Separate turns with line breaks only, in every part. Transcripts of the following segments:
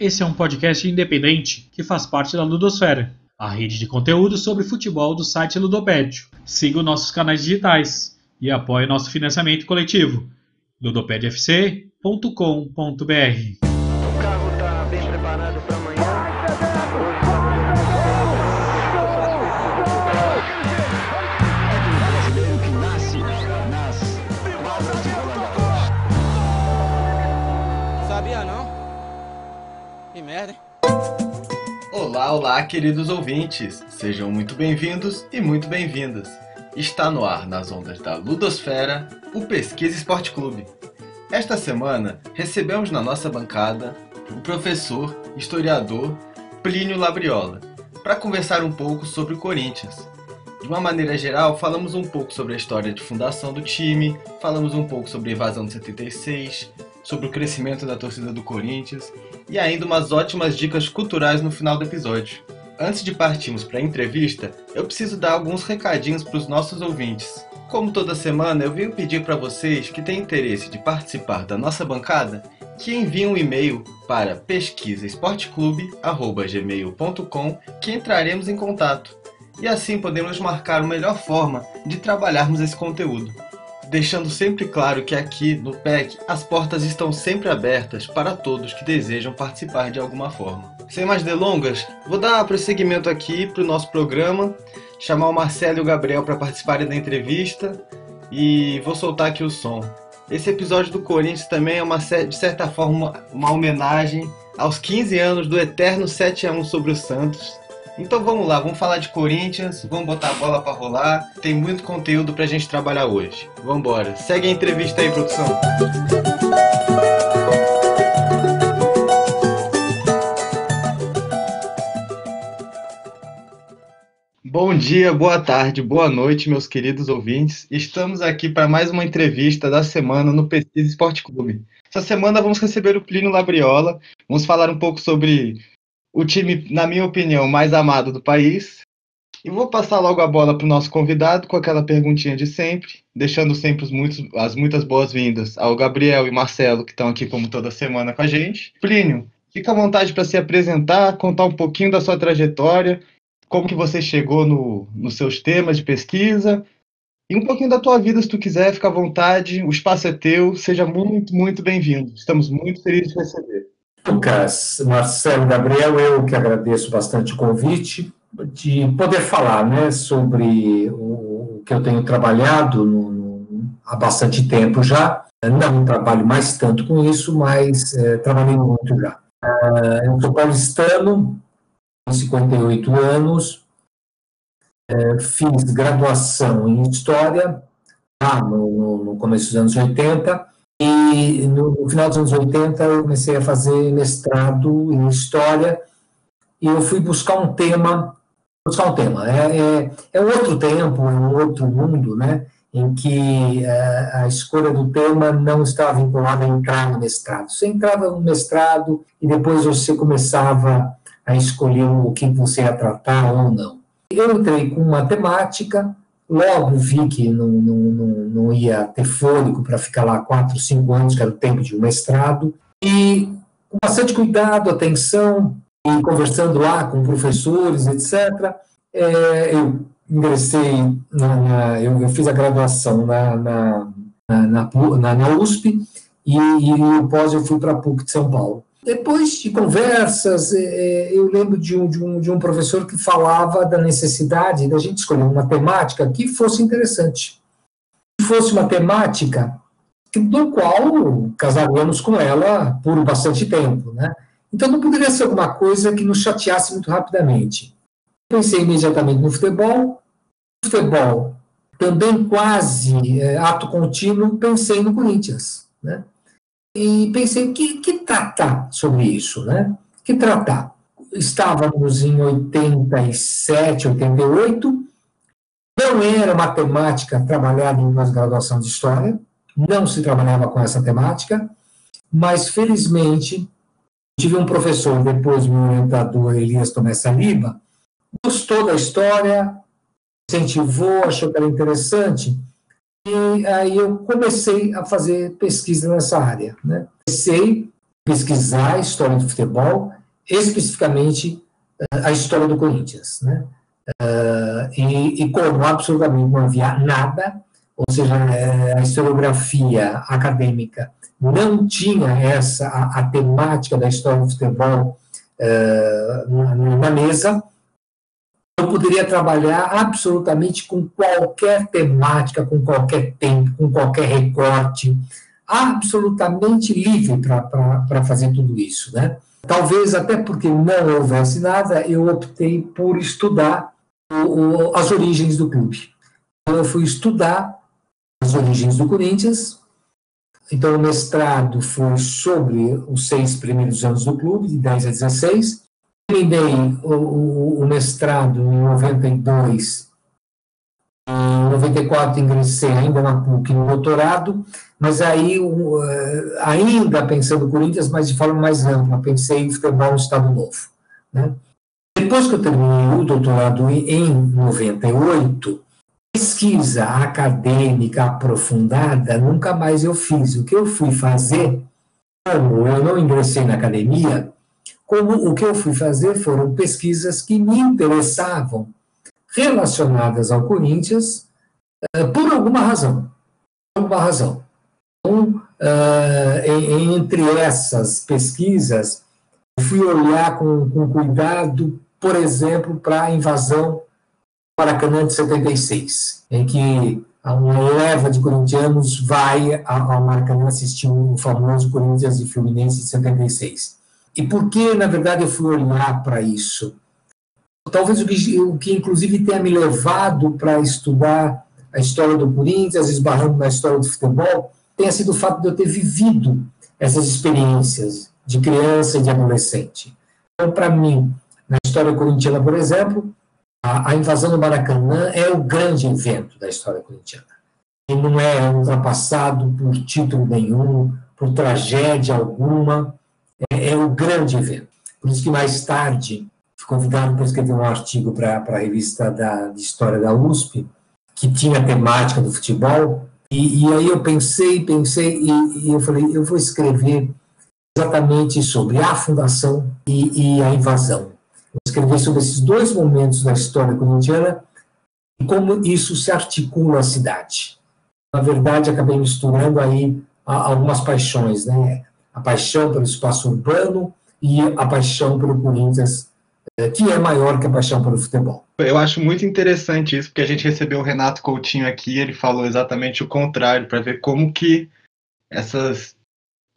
Esse é um podcast independente que faz parte da Ludosfera, a rede de conteúdo sobre futebol do site Ludopédio. Siga os nossos canais digitais e apoie nosso financiamento coletivo. ludopedfc.com.br
Olá, olá, queridos ouvintes! Sejam muito bem-vindos e muito bem-vindas. Está no ar, nas ondas da Ludosfera, o Pesquisa Esporte Clube. Esta semana, recebemos na nossa bancada o professor, historiador Plínio Labriola, para conversar um pouco sobre o Corinthians. De uma maneira geral, falamos um pouco sobre a história de fundação do time, falamos um pouco sobre a invasão de 76, sobre o crescimento da torcida do Corinthians e ainda umas ótimas dicas culturais no final do episódio. Antes de partirmos para a entrevista, eu preciso dar alguns recadinhos para os nossos ouvintes. Como toda semana, eu venho pedir para vocês que têm interesse de participar da nossa bancada que enviem um e-mail para pesquisaesporteclube.gmail.com que entraremos em contato. E assim podemos marcar a melhor forma de trabalharmos esse conteúdo deixando sempre claro que aqui no PEC as portas estão sempre abertas para todos que desejam participar de alguma forma. Sem mais delongas, vou dar prosseguimento aqui para o nosso programa, chamar o Marcelo e o Gabriel para participarem da entrevista e vou soltar aqui o som. Esse episódio do Corinthians também é uma de certa forma uma homenagem aos 15 anos do eterno 7 a 1 sobre o Santos, então vamos lá, vamos falar de Corinthians, vamos botar a bola para rolar. Tem muito conteúdo pra gente trabalhar hoje. Vamos embora. Segue a entrevista aí, produção. Bom dia, boa tarde, boa noite, meus queridos ouvintes. Estamos aqui para mais uma entrevista da semana no Pesquisa Esporte Clube. Essa semana vamos receber o Plínio Labriola. Vamos falar um pouco sobre o time, na minha opinião, mais amado do país. E vou passar logo a bola para o nosso convidado com aquela perguntinha de sempre, deixando sempre os muitos, as muitas boas-vindas ao Gabriel e Marcelo, que estão aqui como toda semana com a gente. Plínio, fica à vontade para se apresentar, contar um pouquinho da sua trajetória, como que você chegou no, nos seus temas de pesquisa e um pouquinho da tua vida, se tu quiser, fica à vontade, o espaço é teu, seja muito, muito bem-vindo. Estamos muito felizes de receber.
Lucas, Marcelo, Gabriel, eu que agradeço bastante o convite de poder falar né, sobre o que eu tenho trabalhado no, no, há bastante tempo já. Não trabalho mais tanto com isso, mas é, trabalhei muito já. Uh, eu sou paulistano, tenho 58 anos, é, fiz graduação em História lá no, no começo dos anos 80, e no, no, final dos anos 80 eu comecei a fazer mestrado em História e eu fui buscar um tema, buscar um tema, é, é, é outro tempo, é um outro mundo, né, em que é, a escolha do tema não estava vinculada a entrar no mestrado. Você entrava no mestrado e depois você começava a escolher o que você ia tratar ou não. Eu entrei com matemática, Logo vi que não, não, não, não ia ter fôlego para ficar lá quatro, cinco anos, que era o tempo de um mestrado, e com bastante cuidado, atenção, e conversando lá com professores, etc., é, eu ingressei, na, na, eu, eu, fiz a graduação na, na, na, na USP, e, e pós eu fui para a PUC de São Paulo. Depois de conversas, é, é, eu lembro de um, de, um, de um professor que falava da necessidade da gente escolher uma temática que fosse interessante. Que fosse uma temática do qual casaríamos com ela por bastante tempo. Né? Então não poderia ser alguma coisa que nos chateasse muito rapidamente. Pensei imediatamente no futebol. Futebol, também quase é, ato contínuo, pensei no Corinthians. Né? E pensei que, que tratar sobre isso, né? Que tratar. Estávamos em 87, 88, não era uma temática trabalhada em pós-graduação de História, não se trabalhava com essa temática, mas felizmente tive um professor, depois meu orientador Elias Tomé Saliba, gostou da história, incentivou, achou que era interessante, e aí eu comecei a fazer pesquisa nessa área. Né? Comecei pesquisar a história do futebol, especificamente a história do Corinthians, né? Uh, e, e, como absolutamente não havia nada, ou seja, é, a historiografia acadêmica não tinha essa a, a temática da história do futebol na, mesa, eu poderia trabalhar absolutamente com qualquer temática, com qualquer tempo, com qualquer recorte, absolutamente livre para fazer tudo isso, né? Talvez até porque não houvesse nada, eu optei por estudar o, o, as origens do clube. Então, eu fui estudar as origens do Corinthians. Então, o mestrado foi sobre os seis primeiros anos do clube, de 10 a 16. Terminei o, o mestrado em 92 em 94 ingressei ainda na PUC no doutorado, mas aí, eh, ainda pensando no Corinthians, mas de forma mais ampla, pensei em futebol no Estado Novo. Né? Depois que eu terminei o doutorado em 98, pesquisa acadêmica aprofundada nunca mais eu fiz. O que eu fui fazer, eu não ingressei na academia, como o que eu fui fazer foram pesquisas que me interessavam relacionadas ao Corinthians uh, por alguma razão. Por alguma razão. Então, uh, entre essas pesquisas, fui olhar com, com cuidado, por exemplo, para a invasão Maracanã de 76, em que uma leva de corintianos vai ao Maracanã assistir o famoso Corinthians e Fluminense de 76. E por que, na verdade, eu fui olhar para isso? talvez o que, o que inclusive tenha me levado para estudar a história do Corinthians, esbarrando na história do futebol, tenha sido o fato de eu ter vivido essas experiências de criança e de adolescente. Então, para mim, na história corintiana, por exemplo, a, a, invasão do Maracanã é o grande evento da história corintiana. E não é ultrapassado por título nenhum, por tragédia alguma, é, é o grande evento. Por isso que mais tarde convidado para escrever um artigo para a revista da, de História da USP, que tinha a temática do futebol, e, e aí eu pensei, pensei, e, e, eu falei, eu vou escrever exatamente sobre a fundação e, e a invasão. Vou escrever sobre esses dois momentos da história corintiana e como isso se articula à cidade. Na verdade, acabei misturando aí algumas paixões, né? A paixão pelo espaço urbano e a paixão pelo Corinthians que é maior que a paixão pelo futebol.
Eu acho muito interessante isso, porque a gente recebeu o Renato Coutinho aqui, ele falou exatamente o contrário, para ver como que essas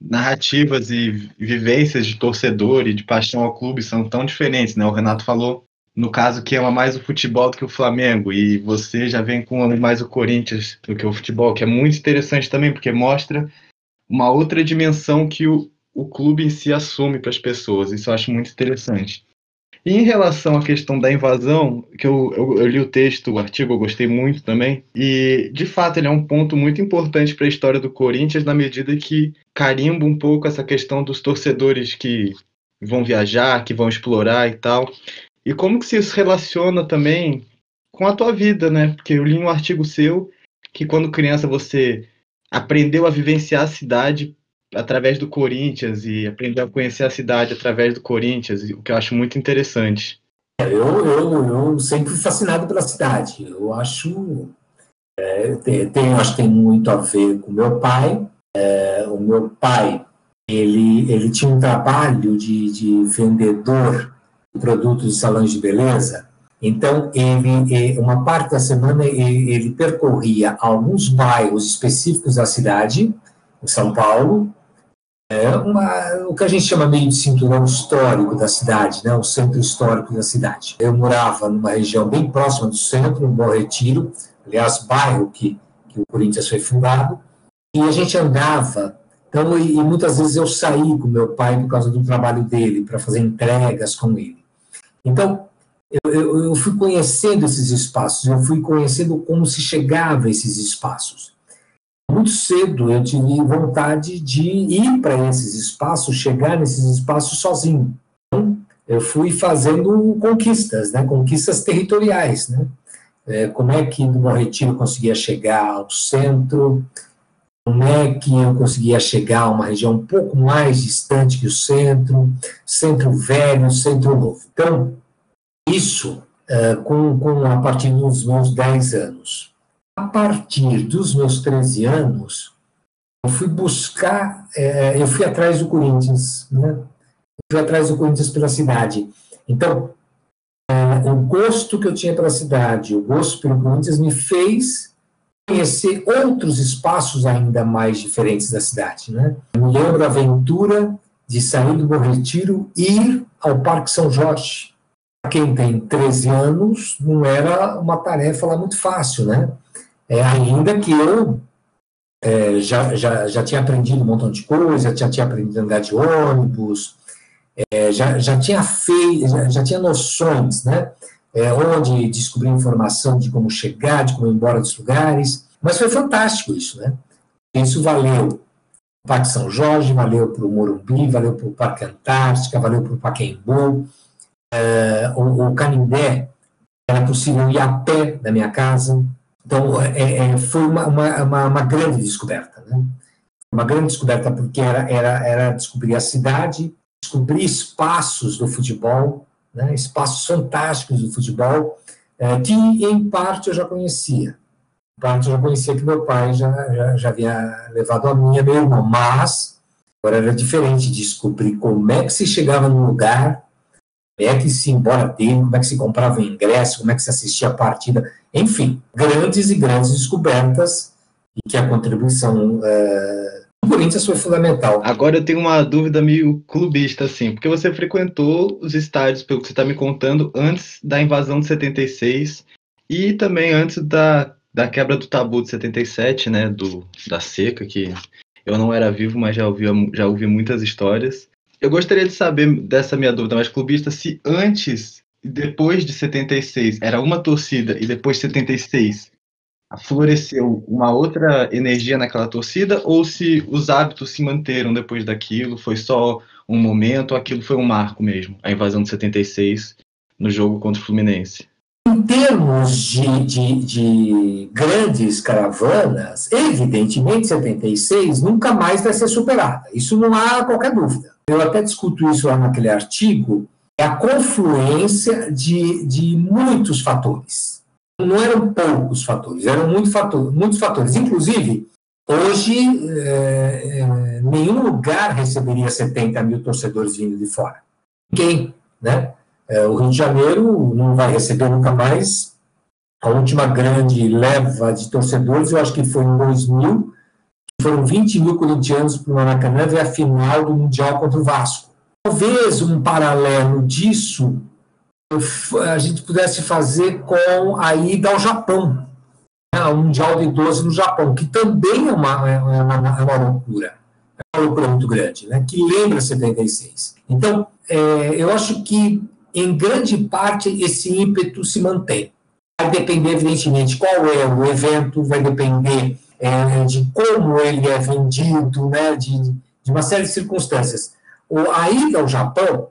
narrativas e vivências de torcedor e de paixão ao clube são tão diferentes, né? O Renato falou, no caso, que ama mais o futebol do que o Flamengo, e você já vem com mais o Corinthians do que o futebol, que é muito interessante também, porque mostra uma outra dimensão que o, o clube em si assume para as pessoas. Isso eu acho muito interessante. E em relação à questão da invasão, que eu, eu, eu, li o texto, o artigo, eu gostei muito também, e de fato ele é um ponto muito importante para a história do Corinthians, na medida que carimba um pouco essa questão dos torcedores que vão viajar, que vão explorar e tal. E como que isso relaciona também com a tua vida, né? Porque eu li um artigo seu que quando criança você aprendeu a vivenciar a cidade através do Corinthians e aprender a conhecer a cidade através do Corinthians, o que eu acho muito interessante.
Eu, eu, eu sempre fui fascinado pela cidade. Eu acho é, tem, acho que tem muito a ver com meu pai. É, o meu pai ele, ele tinha um trabalho de, de vendedor de produtos de salões de beleza. Então, ele, uma parte da semana, ele, ele percorria alguns bairros específicos da cidade, em São Paulo, é uma, o que a gente chama meio de cinturão histórico da cidade, né, o centro histórico da cidade. Eu morava numa região bem próxima do centro, no Bom Retiro, aliás, bairro que, que o Corinthians foi fundado, e a gente andava, então, e, e muitas vezes eu saí com meu pai por causa do trabalho dele, para fazer entregas com ele. Então, eu, eu, eu fui conhecendo esses espaços, eu fui conhecendo como se chegava a esses espaços. Muito cedo eu tive vontade de ir para esses espaços, chegar nesses espaços sozinho. Então, eu fui fazendo conquistas, né, conquistas territoriais, né, é, como é que no Retiro conseguia chegar ao centro, como é que eu conseguia chegar a uma região um pouco mais distante que o centro, centro velho, centro novo. Então, isso uh, com, com, a partir dos meus 10 anos. A partir dos meus 13 anos, eu fui buscar, uh, eu fui atrás do Corinthians, né? Eu fui atrás do Corinthians pela cidade. Então, uh, o gosto que eu tinha pela cidade, o gosto pelo Corinthians me fez conhecer outros espaços ainda mais diferentes da cidade. Né? Me lembro a aventura de sair do Bom Retiro e ir ao Parque São Jorge. Para quem tem 13 anos, não era uma tarefa lá muito fácil, né? É, ainda que eu é, já, já, já tinha aprendido um montão de coisa, já tinha aprendido a andar de ônibus, é, já, já tinha feito, já, já tinha noções, né? é, onde descobri informação de como chegar, de como ir embora dos lugares. Mas foi fantástico isso, né? Isso valeu o Parque São Jorge, valeu para o Morumbi, valeu para o Parque Antártica, valeu para o Paquembu, o, o Canindé, era possível ir a pé da minha casa. Então, é, é, foi uma, uma, uma, grande descoberta, né? Uma grande descoberta porque era, era, era descobrir a cidade, descobrir espaços do futebol, né, espaços fantásticos do futebol, é, que em parte eu já conhecia. Em parte eu já conhecia que meu pai já, já, já havia levado a minha, meu irmão, mas agora era diferente descobrir como é que se chegava no lugar, é que se embora dele, como é que se comprava ingresso, como é que se assistia a partida, enfim, grandes e grandes descobertas e que a contribuição uh, o Corinthians foi fundamental.
Agora eu tenho uma dúvida meio clubista, assim, porque você frequentou os estádios, pelo que você está me contando, antes da invasão de 76 e também antes da, da quebra do tabu de 77, né, do, da seca, que eu não era vivo, mas já ouvi, já ouvi muitas histórias. Eu gostaria de saber dessa minha dúvida mais clubista, se antes e depois de 76 era uma torcida e depois de 76 floresceu uma outra energia naquela torcida ou se os hábitos se manteram depois daquilo, foi só um momento, aquilo foi um marco mesmo, a invasão de 76 no jogo contra o Fluminense.
Em termos de, de, de grandes caravanas, evidentemente 76 nunca mais vai ser superada, isso não há qualquer dúvida. Eu até discuto isso lá naquele artigo, é a confluência de, de muitos fatores não eram poucos fatores, eram muito fator, muitos fatores. Inclusive, hoje, é, é, nenhum lugar receberia 70 mil torcedores vindo de fora. Quem? Né? É, o Rio de Janeiro não vai receber nunca mais. A última grande leva de torcedores, eu acho que foi em 2000, foram 20 mil corintianos para o Maracanã ver a final do Mundial contra o Vasco. Talvez um paralelo disso a gente pudesse fazer com a ida ao Japão, né, ao Mundial de 12 no Japão, que também é uma, é uma, é uma loucura, é uma loucura muito grande, né, que lembra 76. Então, é, eu acho que, em grande parte, esse ímpeto se mantém. Vai depender, evidentemente, qual é o evento, vai depender é, de como ele é vendido, né, de, de uma série de circunstâncias. O, a ida ao Japão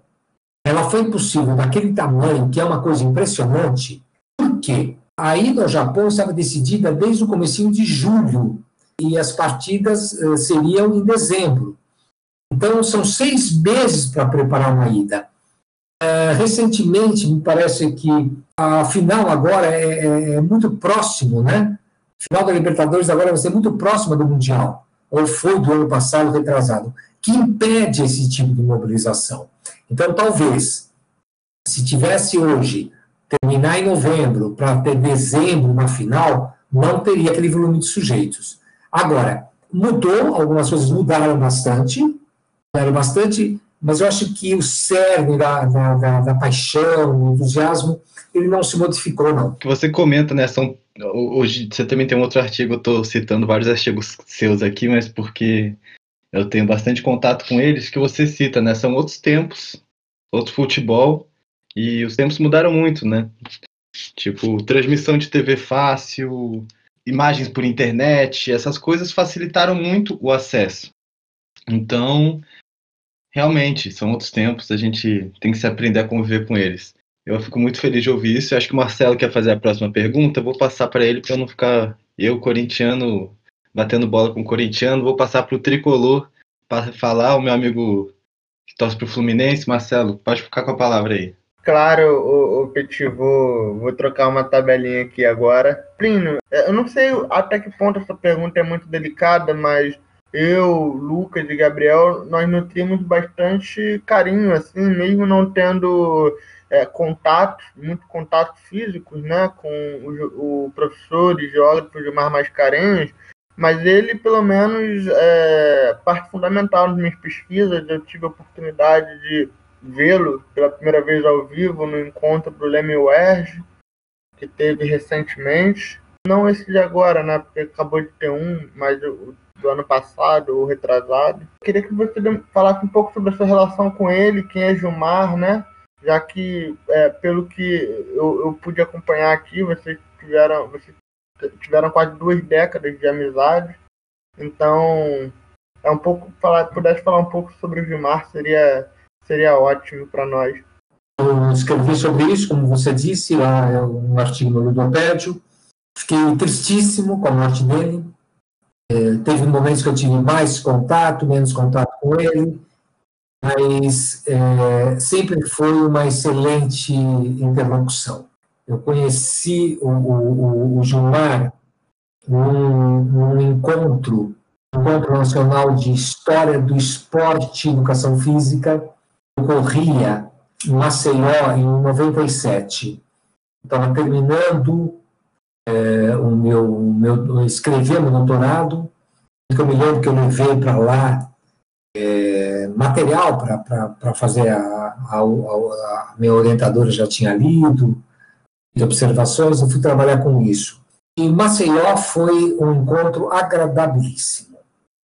ela foi possível daquele tamanho, que é uma coisa impressionante, porque a ida ao Japão estava decidida desde o começo de julho e as partidas uh, seriam em dezembro. Então, são seis meses para preparar uma ida. Uh, recentemente, me parece que a final agora é, é, é muito próximo, né? Final da Libertadores agora vai ser muito próxima do Mundial, ou foi do ano passado, retrasado, que impede esse tipo de mobilização. Então, talvez, se tivesse hoje terminar em novembro para ter dezembro uma final, não teria aquele volume de sujeitos. Agora, mudou, algumas coisas mudaram bastante, mudaram bastante, mas eu acho que o cerne da, da, da, da paixão, o entusiasmo, ele não se modificou, não.
Que você comenta, né, são, hoje você também tem um outro artigo, eu estou citando vários artigos seus aqui, mas porque eu tenho bastante contato com eles, que você cita, né? São outros tempos, outro futebol, e os tempos mudaram muito, né? Tipo, transmissão de TV fácil, imagens por internet, essas coisas facilitaram muito o acesso. Então, realmente, são outros tempos, a gente tem que se aprender a conviver com eles. Eu fico muito feliz de ouvir isso. Eu acho que o Marcelo quer fazer a próxima pergunta. Eu vou passar para ele para eu não ficar, eu, corintiano, batendo bola com o corintiano. Vou passar para o tricolor para falar, o meu amigo que torce para o Fluminense, Marcelo, pode ficar com a palavra aí.
Claro, o, o Petit, vou, vou trocar uma tabelinha aqui agora. Plínio, eu não sei até que ponto essa pergunta é muito delicada, mas eu, Lucas e Gabriel, nós nutrimos bastante carinho, assim, mesmo não tendo é, contato, muito contato físicos, né, com o, o professor e geógrafo Gilmar Mascarenhas, mas ele, pelo menos, é parte fundamental nas minhas pesquisas. Eu tive a oportunidade de vê-lo pela primeira vez ao vivo no encontro do Leme Werge, que teve recentemente. Não esse de agora, né? Porque acabou de ter um, mas o do ano passado, ou retrasado. Queria que você falasse um pouco sobre a sua relação com ele, quem é Gilmar, né? Já que, é, pelo que eu, eu, pude acompanhar aqui, vocês tiveram, vocês tiveram quase duas décadas de amizade. Então, é um pouco falar, pudesse falar um pouco sobre o Gilmar, seria seria ótimo para nós.
Eu escrevi sobre isso, como você disse, lá é um artigo no Ludopédio. Fiquei tristíssimo com a morte dele. É, teve momentos que eu tive mais contato, menos contato com ele, mas é, sempre foi uma excelente interlocução. Eu conheci o, o, o Gilmar num, num encontro, Encontro Nacional de História do Esporte e Educação Física, ocorria em Maceió em 97. Estava terminando é, o meu, o meu escrever meu doutorado, eu me lembro que eu levei para lá é, material para fazer a, a, a, a, minha orientadora já tinha lido, de observações, eu fui trabalhar com isso. E Maceió foi um encontro agradabilíssimo.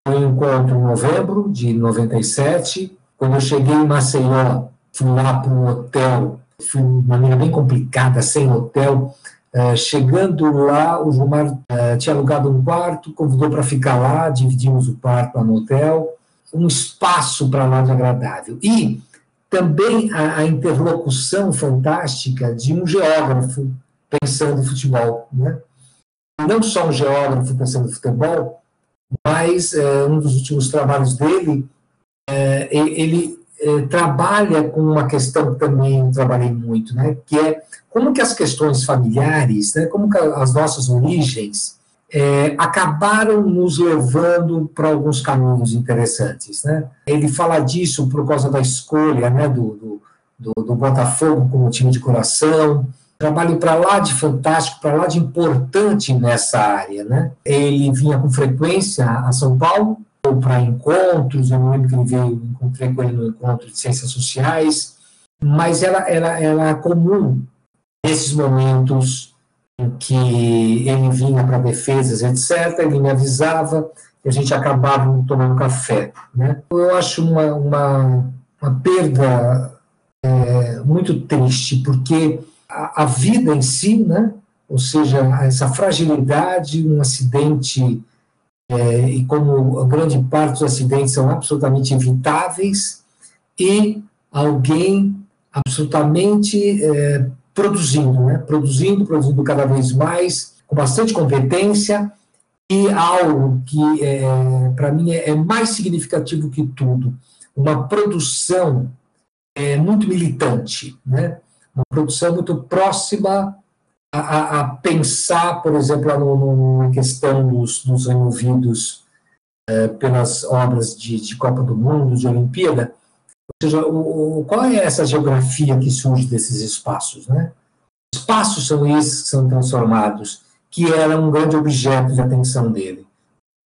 Foi um encontro em novembro de 97, quando eu cheguei em Maceió, fui lá para um hotel, fui de maneira bem complicada, sem hotel. Uh, chegando lá, o Gilmar uh, tinha alugado um quarto, convidou para ficar lá, dividimos o quarto lá no hotel, um espaço para lá de agradável. E também a, a, interlocução fantástica de um geógrafo pensando em futebol. Né? Não só um geógrafo pensando em futebol, mas uh, um dos últimos trabalhos dele ele é, trabalha com uma questão que também eu trabalhei muito, né, que é como que as questões familiares, né, como que as nossas origens é, acabaram nos levando para alguns caminhos interessantes. Né? Ele fala disso por causa da escolha né, do, do, do, Botafogo como time de coração, trabalho para lá de fantástico, para lá de importante nessa área. Né? Ele vinha com frequência a São Paulo, para encontros, eu não lembro que ele veio, encontrei com ele no encontro de ciências sociais, mas era, era, era comum nesses momentos em que ele vinha para defesas, etc., ele me avisava e a gente acabava tomando café. Né? Eu acho uma, uma, uma perda é, muito triste, porque a, a vida em si, né? ou seja, essa fragilidade, um acidente é, e como grande parte dos acidentes são absolutamente evitáveis, e alguém absolutamente é, produzindo, né? produzindo, produzindo cada vez mais, com bastante competência, e algo que, é, para mim, é, é, mais significativo que tudo, uma produção é, muito militante, né? uma produção muito próxima a, a pensar, por exemplo, na questão dos, dos removidos é, pelas obras de, de, Copa do Mundo, de Olimpíada, ou seja, o, qual é essa geografia que surge desses espaços? Né? Espaços são esses que são transformados, que era um grande objeto de atenção dele.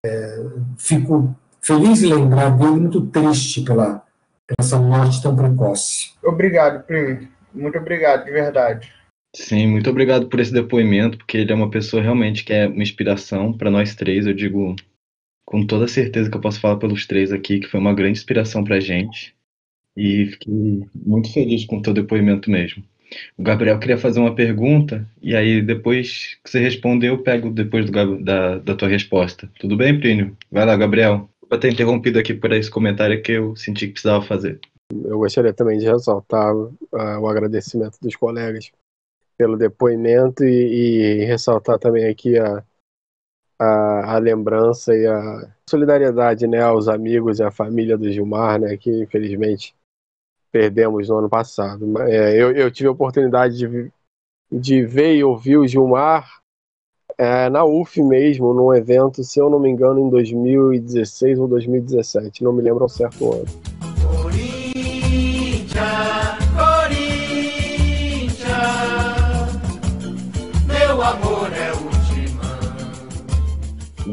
É, fico feliz em lembrar dele, muito triste pela, pela essa morte tão precoce.
Obrigado, Primo. Muito obrigado, de verdade.
Sim, muito obrigado por esse depoimento, porque ele é uma pessoa realmente que é uma inspiração para nós três. Eu digo com toda certeza que eu posso falar pelos três aqui, que foi uma grande inspiração para a gente. E fiquei muito feliz com o teu depoimento mesmo. O Gabriel queria fazer uma pergunta, e aí depois que você responder, eu pego depois do, da, da tua resposta. Tudo bem, Plínio? Vai lá, Gabriel. Vou ter interrompido aqui por esse comentário que eu senti que precisava fazer.
Eu gostaria também de ressaltar uh, o agradecimento dos colegas pelo depoimento e, e ressaltar também aqui a, a, a, lembrança e a solidariedade né, aos amigos e à família do Gilmar, né, que infelizmente perdemos no ano passado. É, eu, eu, tive a oportunidade de, de ver e ouvir o Gilmar é, na UF mesmo, num evento, se eu não me engano, em 2016 ou 2017, não me lembro ao certo ano.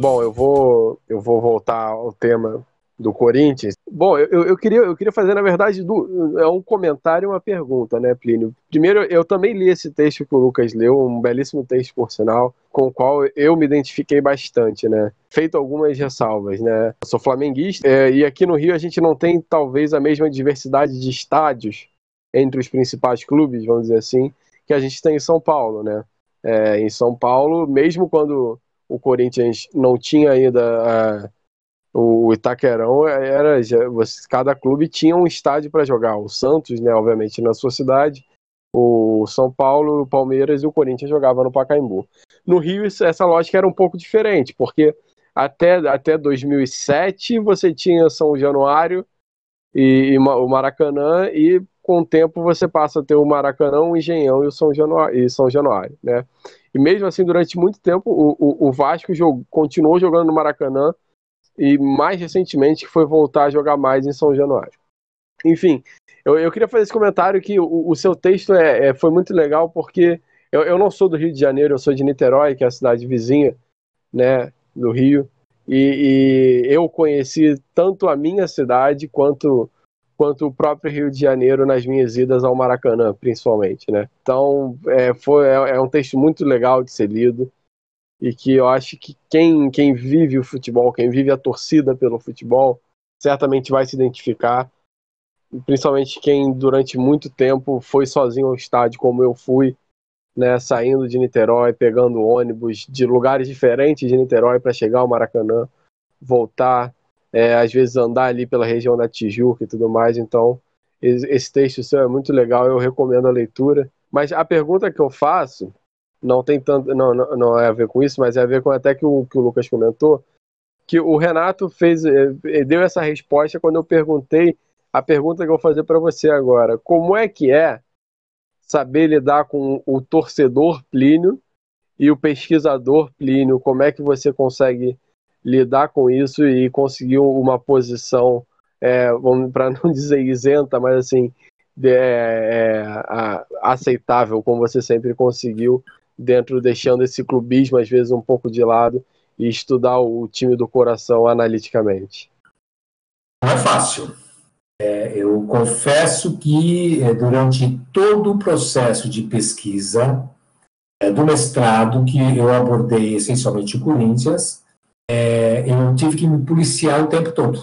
Bom, eu vou, eu vou voltar ao tema do Corinthians. Bom, eu, eu, queria, eu queria fazer, na verdade, do, é um comentário e uma pergunta, né, Plínio? Primeiro, eu também li esse texto que o Lucas leu, um belíssimo texto, por sinal, com o qual eu me identifiquei bastante, né? Feito algumas ressalvas, né? Eu sou flamenguista é, e aqui no Rio a gente não tem, talvez, a mesma diversidade de estádios entre os principais clubes, vamos dizer assim, que a gente tem em São Paulo, né? É, em São Paulo, mesmo quando o Corinthians não tinha ainda... Uh, o Itaquerão era já, cada clube tinha um estádio para jogar. O Santos, né, obviamente, na sua cidade, o São Paulo, o Palmeiras e o Corinthians jogavam no Pacaembu. No Rio, essa lógica era um pouco diferente, porque até, até 2007 você tinha São Januário e, e o Maracanã, e com o tempo você passa a ter o Maracanã, o Engenhão e o São Januário, e São Januário né? E mesmo assim, durante muito tempo, o, o, o Vasco jogou, continuou jogando no Maracanã e mais recentemente foi voltar a jogar mais em São Januário. Enfim, eu, eu queria fazer esse comentário que o, o seu texto é, é, foi muito legal porque eu, eu não sou do Rio de Janeiro, eu sou de Niterói, que é a cidade vizinha né, do Rio, e, e eu conheci tanto a minha cidade quanto quanto o próprio Rio de Janeiro nas minhas idas ao Maracanã, principalmente, né? Então, é, foi, é, é um texto muito legal de ser lido e que eu acho que quem, quem vive o futebol, quem vive a torcida pelo futebol, certamente vai se identificar, principalmente quem durante muito tempo foi sozinho ao estádio, como eu fui, né, saindo de Niterói, pegando ônibus de lugares diferentes de Niterói para chegar ao Maracanã, voltar, é, às vezes andar ali pela região da Tijuca e tudo mais. Então, esse texto seu é muito legal, eu recomendo a leitura. Mas a pergunta que eu faço não tem tanto, não, não, não é a ver com isso, mas é a ver com até que o que o Lucas comentou, que o Renato fez, eh, deu essa resposta quando eu perguntei a pergunta que eu vou fazer para você agora. Como é que é saber lidar com o torcedor Plínio e o pesquisador Plínio? Como é que você consegue lidar com isso e conseguir uma posição, é, para não dizer isenta, mas assim, é, é, aceitável, como você sempre conseguiu dentro, deixando esse clubismo às vezes um pouco de lado e estudar o time do coração analiticamente?
Não é fácil. É, eu confesso que é, durante todo o processo de pesquisa é, do mestrado, que eu abordei essencialmente o Corinthians, é, eu tive que me policiar o tempo todo.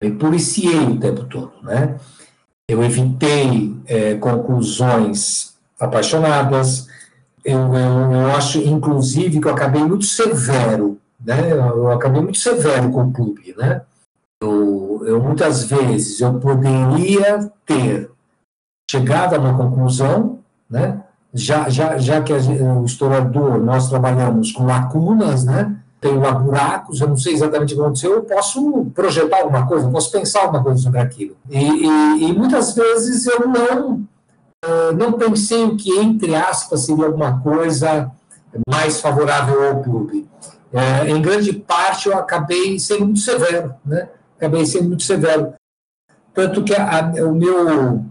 Eu policiei o tempo todo, né? Eu evitei é, conclusões apaixonadas, eu, eu, eu, acho, inclusive, que eu acabei muito severo, né? Eu acabei muito severo com o clube, né? Eu, eu muitas vezes eu poderia ter chegado a uma conclusão, né? Já, já, já que o historiador nós trabalhamos com lacunas, né? Tenho lá buracos, eu não sei exatamente o que aconteceu, eu posso projetar alguma coisa, eu posso pensar alguma coisa sobre aquilo. E, e, e muitas vezes eu não ah, não pensei que, entre aspas, seria alguma coisa mais favorável ao clube. É, em grande parte, eu acabei sendo muito severo, né? Acabei sendo muito severo. Tanto que a, o meu,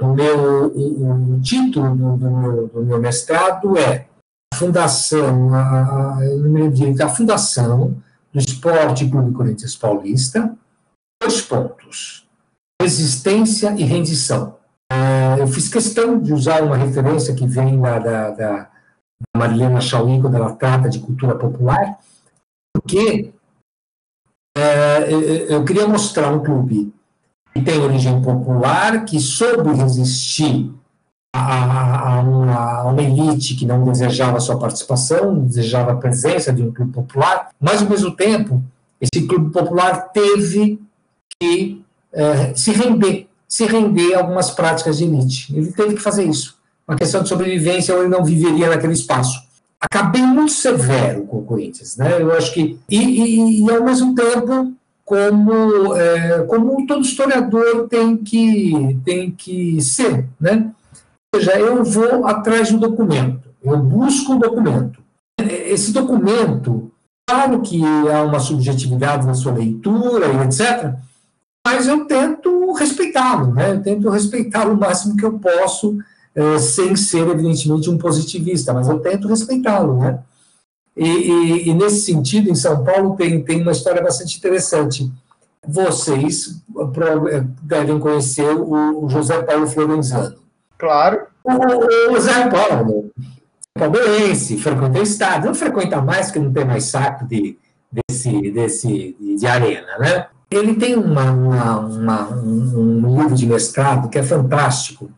o meu o, o título do, do, meu, do, meu, mestrado é Fundação, a, a, a Fundação do Esporte Clube Corinthians Paulista, dois pontos, resistência e rendição. Eu fiz questão de usar uma referência que vem da, da, da Marilena Chauí, quando ela trata de cultura popular, porque é, eu queria mostrar um clube que tem origem popular, que soube resistir a, uma, a, uma, elite que não desejava sua participação, desejava a presença de um clube popular, mas, ao mesmo tempo, esse clube popular teve que é, se render se render a algumas práticas de elite. Ele teve que fazer isso. Uma questão de sobrevivência ou ele não viveria naquele espaço. acabei muito severo com o Corinthians, né? Eu acho que e, e, e ao mesmo tempo como é, como todo historiador tem que tem que ser, né? Seja, eu vou atrás do documento, eu busco o documento. Esse documento, claro que há uma subjetividade na sua leitura e etc., mas eu tento respeitá-lo, né? Eu tento respeitá-lo o máximo que eu posso, é, sem ser, evidentemente, um positivista, mas eu tento respeitá-lo, né? E, e, e, nesse sentido, em São Paulo, tem, tem uma história bastante interessante. Vocês devem conhecer o, José Paulo Florenzano.
Claro.
O, o José Paulo, palmeirense, frequenta o estádio, não frequenta mais, porque não tem mais saco de, desse, desse, de arena, né? Ele tem uma, uma, uma, um livro de mestrado que é fantástico,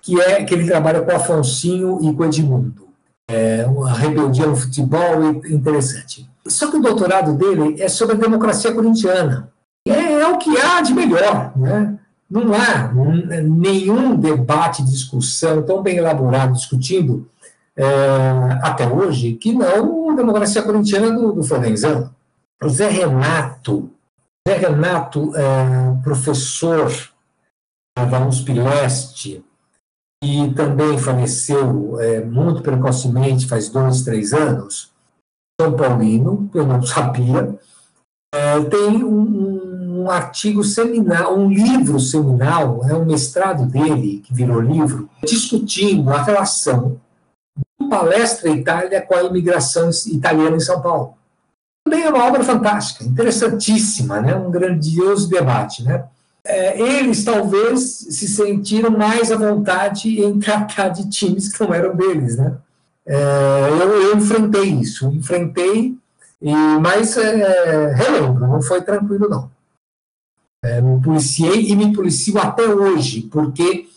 que é que ele trabalha com Afonsinho e com Edmundo. É uma rebeldia no futebol interessante. Só que o doutorado dele é sobre a democracia corintiana. É, é o que há de melhor, né? Não há nenhum debate, discussão tão bem elaborado discutindo é, até hoje que não a democracia corintiana do, do Florenzano. O Zé Renato Zé Renato, é, professor da USP Leste, e também faleceu é, muito precocemente, faz dois, três anos, São Paulino, eu não sabia, é, tem um, um, artigo seminal, um livro seminal, é um mestrado dele, que virou livro, discutindo a relação do Palestra Itália com a imigração italiana em São Paulo também é uma obra fantástica, interessantíssima, né? um grandioso debate. Né? É, eles talvez se sentiram mais à vontade em tratar de times que não eram deles. Né? É, eu, eu, enfrentei isso, enfrentei, e, mas é, relembro, não foi tranquilo não. É, me policiei e me policio até hoje, porque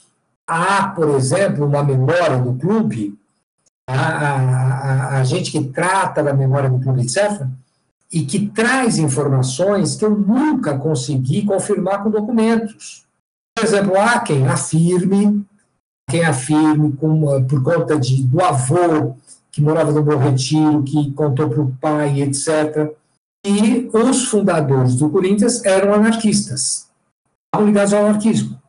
há, por exemplo, uma memória do clube, a, a, a, a gente que trata da memória do clube, etc., e que traz informações que eu nunca consegui confirmar com documentos. Por exemplo, há quem afirme, quem afirme com, por conta de, do avô que morava no Bom Retiro, que contou para o pai, etc. E os fundadores do Corinthians eram anarquistas, estavam ligados ao anarquismo.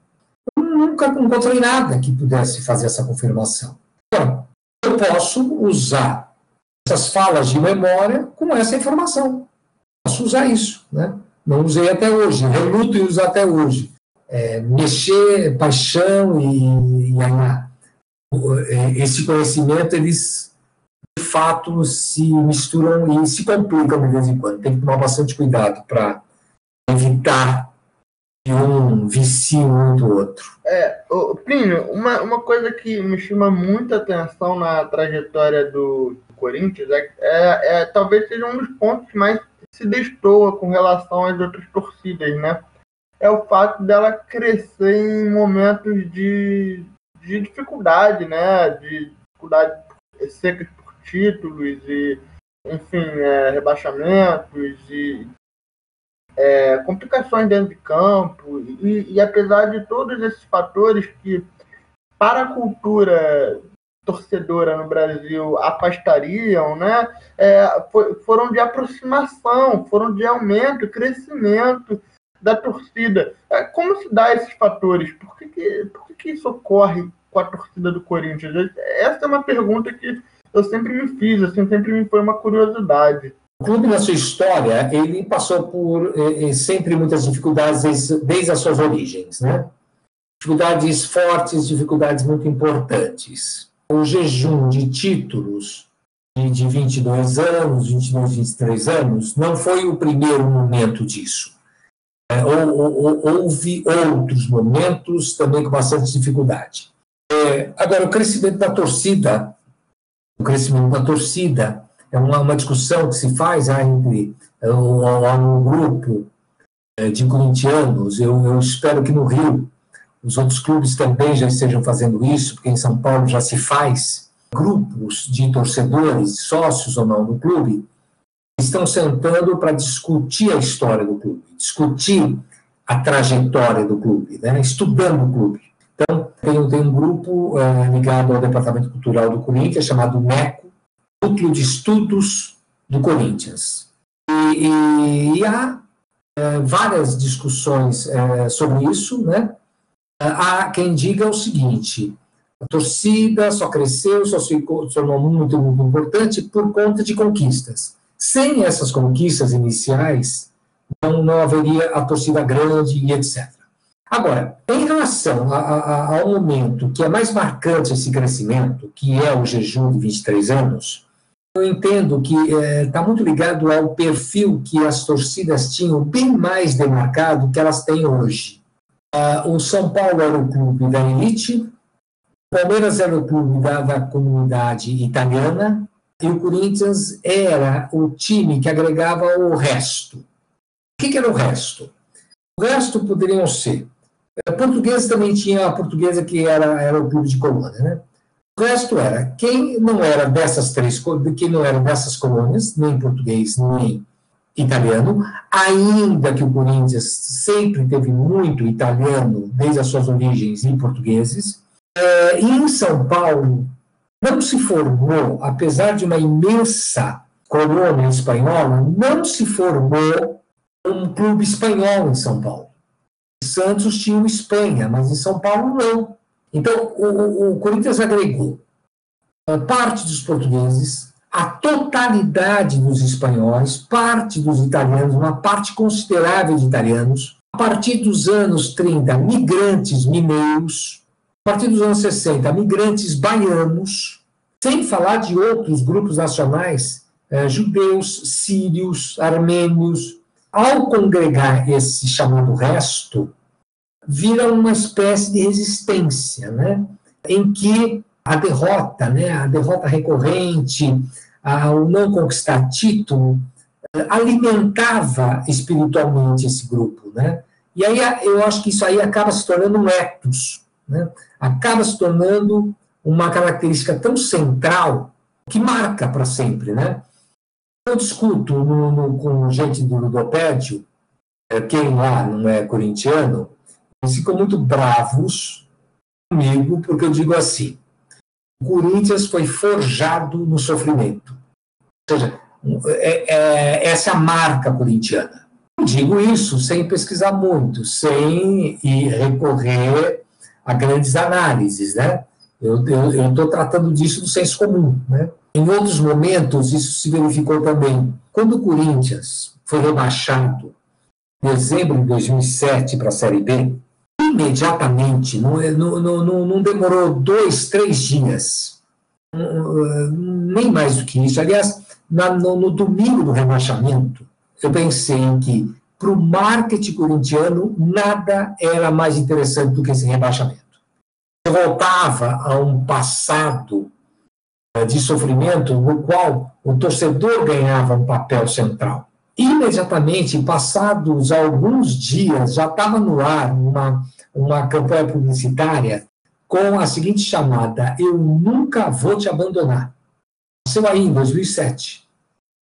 Eu nunca encontrei nada que pudesse fazer essa confirmação. Então, eu posso usar essas falas de memória com essa informação. Posso usar isso, né? Não usei até hoje, reluto em usar até hoje. É, mexer, paixão e, e aí, é, esse conhecimento, eles fato se misturam e se complicam de vez em quando. Tem que tomar bastante cuidado para evitar que um vicie um do outro.
É, Plínio, uma, uma coisa que me chama muita atenção na trajetória do, Corinthians é, é, é, talvez seja um dos pontos mais se destoa com relação às outras torcidas, né? É o fato dela crescer em momentos de, de dificuldade, né? De dificuldade secas por títulos e, enfim, é, rebaixamentos e é, complicações dentro de campo. E, e apesar de todos esses fatores que para a cultura torcedora no Brasil afastariam, né? É, foram de aproximação, foram de aumento, crescimento da torcida. É, como se dá esses fatores? Por que, que, por que, que isso ocorre com a torcida do Corinthians? Essa é uma pergunta que eu sempre me fiz, assim, sempre me foi uma curiosidade.
O clube, na sua história, ele passou por eh, sempre muitas dificuldades desde, desde as suas origens, né? Dificuldades fortes, dificuldades muito importantes o jejum de títulos de 22 anos, 22, 23 anos, não foi o primeiro momento disso. É, houve outros momentos também com bastante dificuldade. É, agora, o crescimento da torcida, o crescimento da torcida é uma, uma discussão que se faz ah, entre é, um grupo é, de corintianos, eu, eu espero que no Rio os outros clubes também já estejam fazendo isso, porque em São Paulo já se faz grupos de torcedores, sócios ou não do clube, estão sentando para discutir a história do clube, discutir a trajetória do clube, né? estudando o clube. Então, tem, tem um grupo é, ligado ao Departamento Cultural do Corinthians, chamado MECO, núcleo de estudos do Corinthians. E, e, e há é, várias discussões é, sobre isso, né? Há quem diga o seguinte: a torcida só cresceu, só se tornou muito, muito importante por conta de conquistas. Sem essas conquistas iniciais, não, não haveria a torcida grande e etc. Agora, em relação a, a, ao momento que é mais marcante esse crescimento, que é o jejum de 23 anos, eu entendo que está é, tá muito ligado ao perfil que as torcidas tinham bem mais demarcado que elas têm hoje. Ah, o São Paulo era o clube da elite, o Palmeiras era o clube da, da comunidade italiana, e o Corinthians era o time que agregava o resto. O que, que era o resto? O resto poderiam ser. Eh, portugueses também tinha a portuguesa que era, era o clube de colônia, né? O resto era quem não era dessas três, quem não era dessas colônias, nem português, nem italiano, ainda que o Corinthians sempre teve muito italiano desde as suas origens em portugueses. É, e em São Paulo, não se formou, apesar de uma imensa colônia espanhola, não se formou um clube espanhol em São Paulo. Santos tinha o Espanha, mas em São Paulo não. Então, o, o Corinthians agregou parte dos portugueses, a totalidade dos espanhóis, parte dos italianos, uma parte considerável de italianos, a partir dos anos 30, migrantes mineiros, a partir dos anos 60, migrantes baianos, sem falar de outros grupos nacionais, eh, judeus, sírios, armênios. Ao congregar esse chamado resto, vira uma espécie de resistência, né? em que a derrota, né, a derrota recorrente, a, o não conquistar título, eh, alimentava espiritualmente esse grupo. Né? E aí eu acho que isso aí acaba se tornando um ethos, né? acaba se tornando uma característica tão central que marca para sempre, né? Eu discuto no, no, com gente do ludopédio, eh, quem lá não é corintiano, ficam muito bravos comigo, porque eu digo assim, o Corinthians foi forjado no sofrimento. Ou seja, é, é, essa é a marca corintiana. Eu digo isso sem pesquisar muito, sem recorrer a grandes análises, né? Eu estou tratando disso do senso comum, né? Em outros momentos, isso se verificou também. Quando o Corinthians foi rebaixado, em dezembro de 2007, para a Série B, imediatamente, não, não, não, não demorou dois, três dias, nem mais do que isso. Aliás, na, no, no domingo do rebaixamento, eu pensei que, para o marketing corintiano, nada era mais interessante do que esse rebaixamento. Eu voltava a um passado eh, de sofrimento no qual o torcedor ganhava um papel central. Imediatamente, passados alguns dias, já estava no ar uma, uma campanha publicitária com a seguinte chamada: Eu nunca vou te abandonar. Nasceu aí em 2007.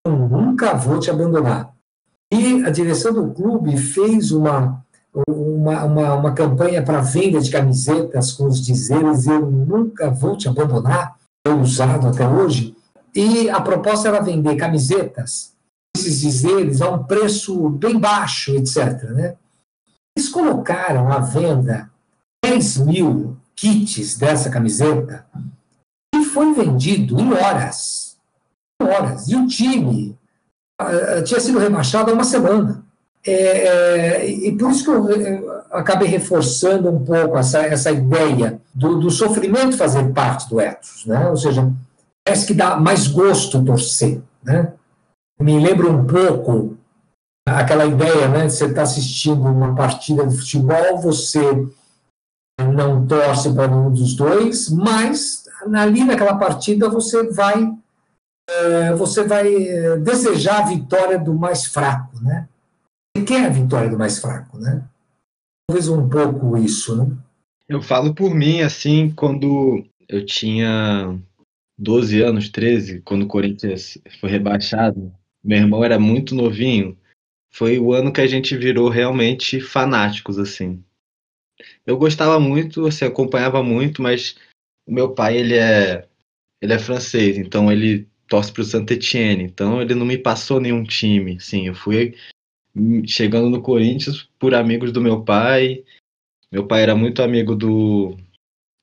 Eu nunca vou te abandonar. E a direção do clube fez uma, uma, uma, uma campanha para venda de camisetas com os dizeres: Eu nunca vou te abandonar, foi usado até hoje. E a proposta era vender camisetas esses dizeres a um preço bem baixo, etc. Né? Eles colocaram à venda 10 mil kits dessa camiseta e foi vendido em horas. Em horas. E o time uh, tinha sido rebaixado há uma semana. É, é, e por isso que eu, eu, acabei reforçando um pouco essa, essa ideia do, do sofrimento fazer parte do ethos, né? ou seja, parece que dá mais gosto torcer. Né? me lembra um pouco aquela ideia, né? Você está assistindo uma partida de futebol, você não torce para nenhum dos dois, mas ali naquela partida você vai é, você vai é, desejar a vitória do mais fraco, né? Você quer a vitória do mais fraco, né? Talvez um pouco isso, né?
Eu falo por mim, assim, quando eu tinha 12 anos, 13, quando o Corinthians foi rebaixado, meu irmão era muito novinho, foi o ano que a gente virou realmente fanáticos, assim. Eu gostava muito, assim, acompanhava muito, mas o meu pai, ele é, ele é francês, então ele torce para o Saint Etienne, então ele não me passou nenhum time. Sim, eu fui chegando no Corinthians por amigos do meu pai. Meu pai era muito amigo do.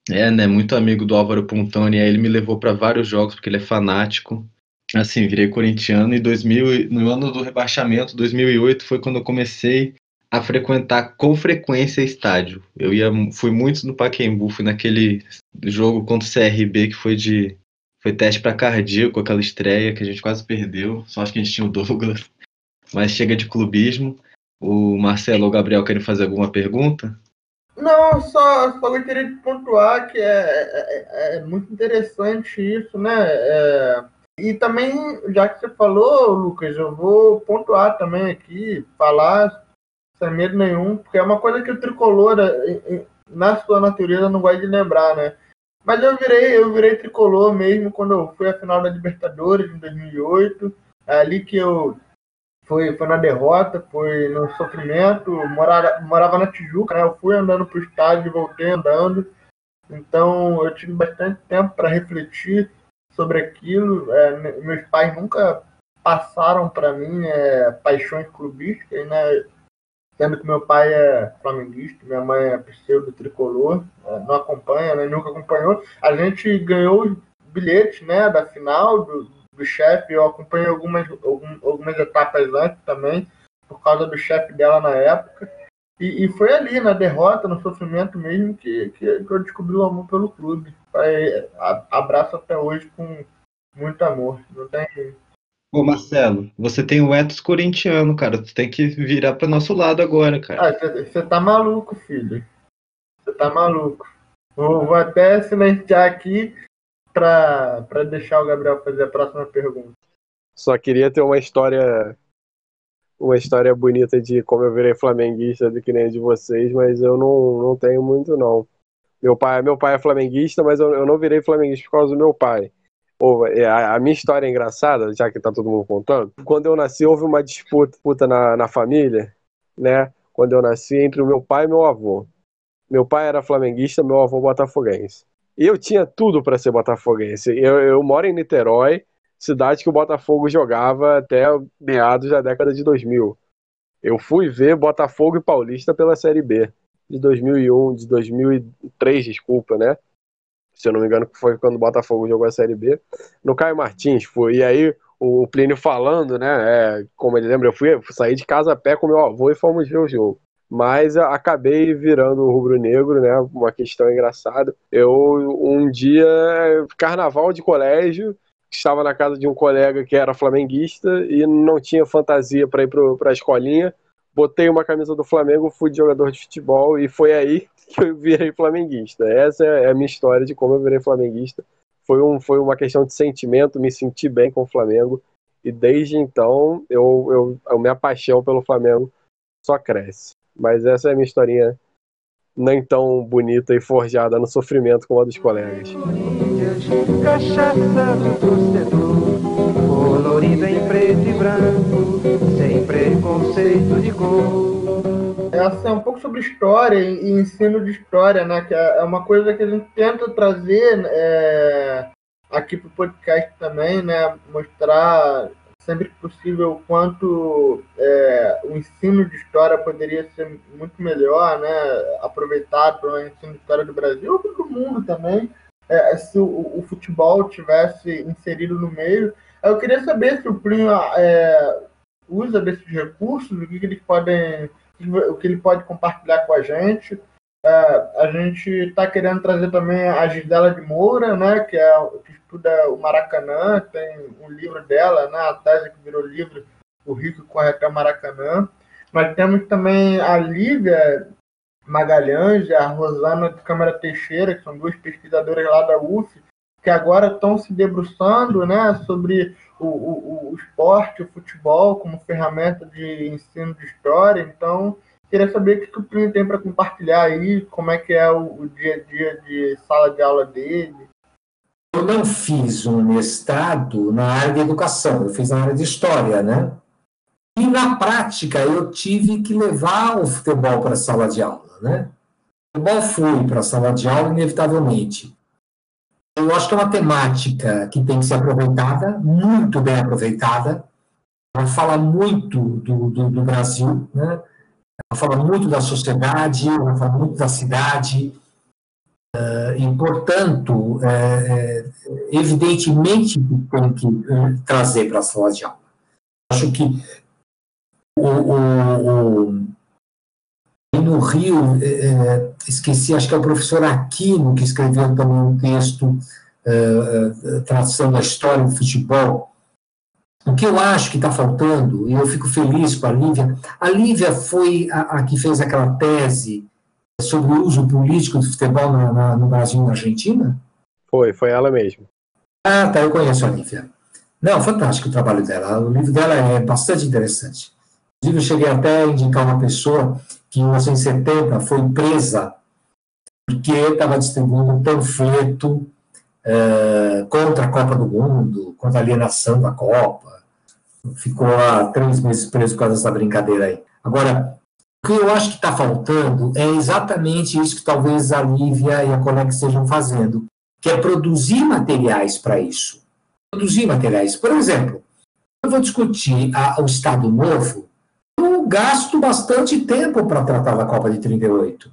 É, né? Muito amigo do Álvaro Pontoni. Aí ele me levou para vários jogos, porque ele é fanático. Assim, virei corintiano. E 2000, no ano do rebaixamento, 2008, foi quando eu comecei a frequentar com frequência estádio. Eu ia, fui muito no Pacaembu, fui naquele jogo contra o CRB que foi de foi teste para cardíaco, aquela estreia que a gente quase perdeu. Só acho que a gente tinha o Douglas. Mas chega de clubismo. O Marcelo ou Gabriel querem fazer alguma pergunta?
Não, só, só gostaria de pontuar que é, é, é muito interessante isso, né? É, e também, já que você falou, Lucas, eu vou pontuar também aqui, falar sem medo nenhum, porque é uma coisa que o tricolor, é, na sua natureza, não gosta de lembrar, né? Mas eu virei, eu virei tricolor mesmo quando eu fui à final da Libertadores em 2008, é ali que eu foi, foi na derrota, foi no sofrimento. Morava, morava na Tijuca, né? Eu fui andando para o estádio voltei andando. Então eu tive bastante tempo para refletir sobre aquilo. É, meus pais nunca passaram para mim é, paixões clubísticas, né? Sendo que meu pai é flamenguista, minha mãe é pseudo-tricolor, é, não acompanha, né? nunca acompanhou. A gente ganhou bilhetes né, da final do, do chefe, eu acompanhei algumas, algumas etapas antes também, por causa do chefe dela na época. E, e, foi ali, na derrota, no sofrimento mesmo, que, que, que eu descobri o amor pelo clube. Aí, abraço até hoje com muito amor. Não tem.
Ô Marcelo, você tem o ethos corintiano, cara. Tu tem que virar para nosso lado agora, cara.
Você ah, tá maluco, filho. Você tá maluco. Vou, vou até silenciar aqui para deixar o Gabriel fazer a próxima pergunta.
Só queria ter uma história uma história bonita de como eu virei flamenguista do que nem de vocês, mas eu não, não tenho muito não. Meu pai, meu pai é flamenguista, mas eu, eu não virei flamenguista por causa do meu pai. Ou, é, a, a, minha história é engraçada, já que tá todo mundo contando. Quando eu nasci, houve uma disputa, disputa na, na família, né? Quando eu nasci, entre o meu pai e meu avô. Meu pai era flamenguista, meu avô botafoguense. Eu tinha tudo para ser botafoguense. Eu, eu moro em Niterói, cidade que o Botafogo jogava até meados da década de 2000. Eu fui ver Botafogo e Paulista pela Série B de 2001, de 2003, desculpa, né? Se eu não me engano, foi quando o Botafogo jogou a Série B. No Caio Martins foi. E aí o Plínio falando, né? É, como ele lembra, eu fui, saí de casa a pé com meu avô e fomos ver o jogo mas acabei virando rubro-negro, né? Uma questão engraçada. Eu, um dia, carnaval de colégio, estava na casa de um colega que era flamenguista e não tinha fantasia para ir para a escolinha. Botei uma camisa do Flamengo, fui jogador de futebol e foi aí que eu virei flamenguista. Essa é a minha história de como eu virei flamenguista. Foi, um, foi uma questão de sentimento, me senti bem com o Flamengo e desde então eu, eu, a minha paixão pelo Flamengo só cresce. Mas essa é a minha historinha nem tão bonita e forjada no sofrimento como a dos colegas. Cachaça do torcedor, colorida em preto e branco, sem preconceito
de cor. Essa é um pouco sobre história e ensino de história, né? Que é uma coisa que a gente tenta trazer é, aqui para o podcast também, né? Mostrar sempre que possível o quanto é, o ensino de história poderia ser muito melhor, né, aproveitado pelo ensino de história do Brasil ou do mundo também, é, se o, o, futebol tivesse inserido no meio. Eu queria saber se o Plínio é, usa desses recursos, o que, que eles podem, o que ele pode compartilhar com a gente. É, a gente está querendo trazer também a Gisela de Moura, né, que, é, que estuda o Maracanã, tem um livro dela, né, a tese que virou livro, O Rico Corre até o Maracanã. Mas temos também a Lívia Magalhães a Rosana de Câmara Teixeira, que são duas pesquisadoras lá da UF, que agora estão se debruçando né, sobre o, o, o esporte, o futebol, como ferramenta de ensino de história. Então, Queria saber o que o Plínio tem para compartilhar aí, como é que é o, o, dia a dia de sala de aula dele.
Eu não fiz um mestrado na área de educação, eu fiz na área de história, né? E na prática eu tive que levar o futebol para a sala de aula, né? Futebol foi para a sala de aula inevitavelmente. Eu acho que é uma temática que tem que ser aproveitada, muito bem aproveitada. Ela fala muito do, do, do Brasil, né? ela fala muito da sociedade, ela fala muito da cidade, Uh, e, portanto, é, é, evidentemente tem que trazer para a sala de aula. Acho que o, o, no Rio, é, é, esqueci, acho que é o professor Aquino que escreveu também um texto uh, traçando a história do futebol. O que eu acho que está faltando, e eu fico feliz com a Lívia, a Lívia foi a, a que fez aquela tese sobre o uso político do futebol na, na, no Brasil e na Argentina?
Foi, foi ela mesmo.
Ah, tá, eu conheço a Lívia. Não, fantástico o trabalho dela. O livro dela é bastante interessante. Inclusive, eu cheguei até a indicar uma pessoa que em 1970 foi presa porque estava distribuindo um panfleto uh, contra a Copa do Mundo, contra a alienação da Copa. Ficou lá três meses preso por causa dessa brincadeira aí. Agora, o que eu acho que está faltando é exatamente isso que talvez a Lívia e a colega estejam fazendo, que é produzir materiais para isso. Produzir materiais. Por exemplo, eu vou discutir a, o Estado Novo, gasto bastante tempo para tratar da Copa de 38.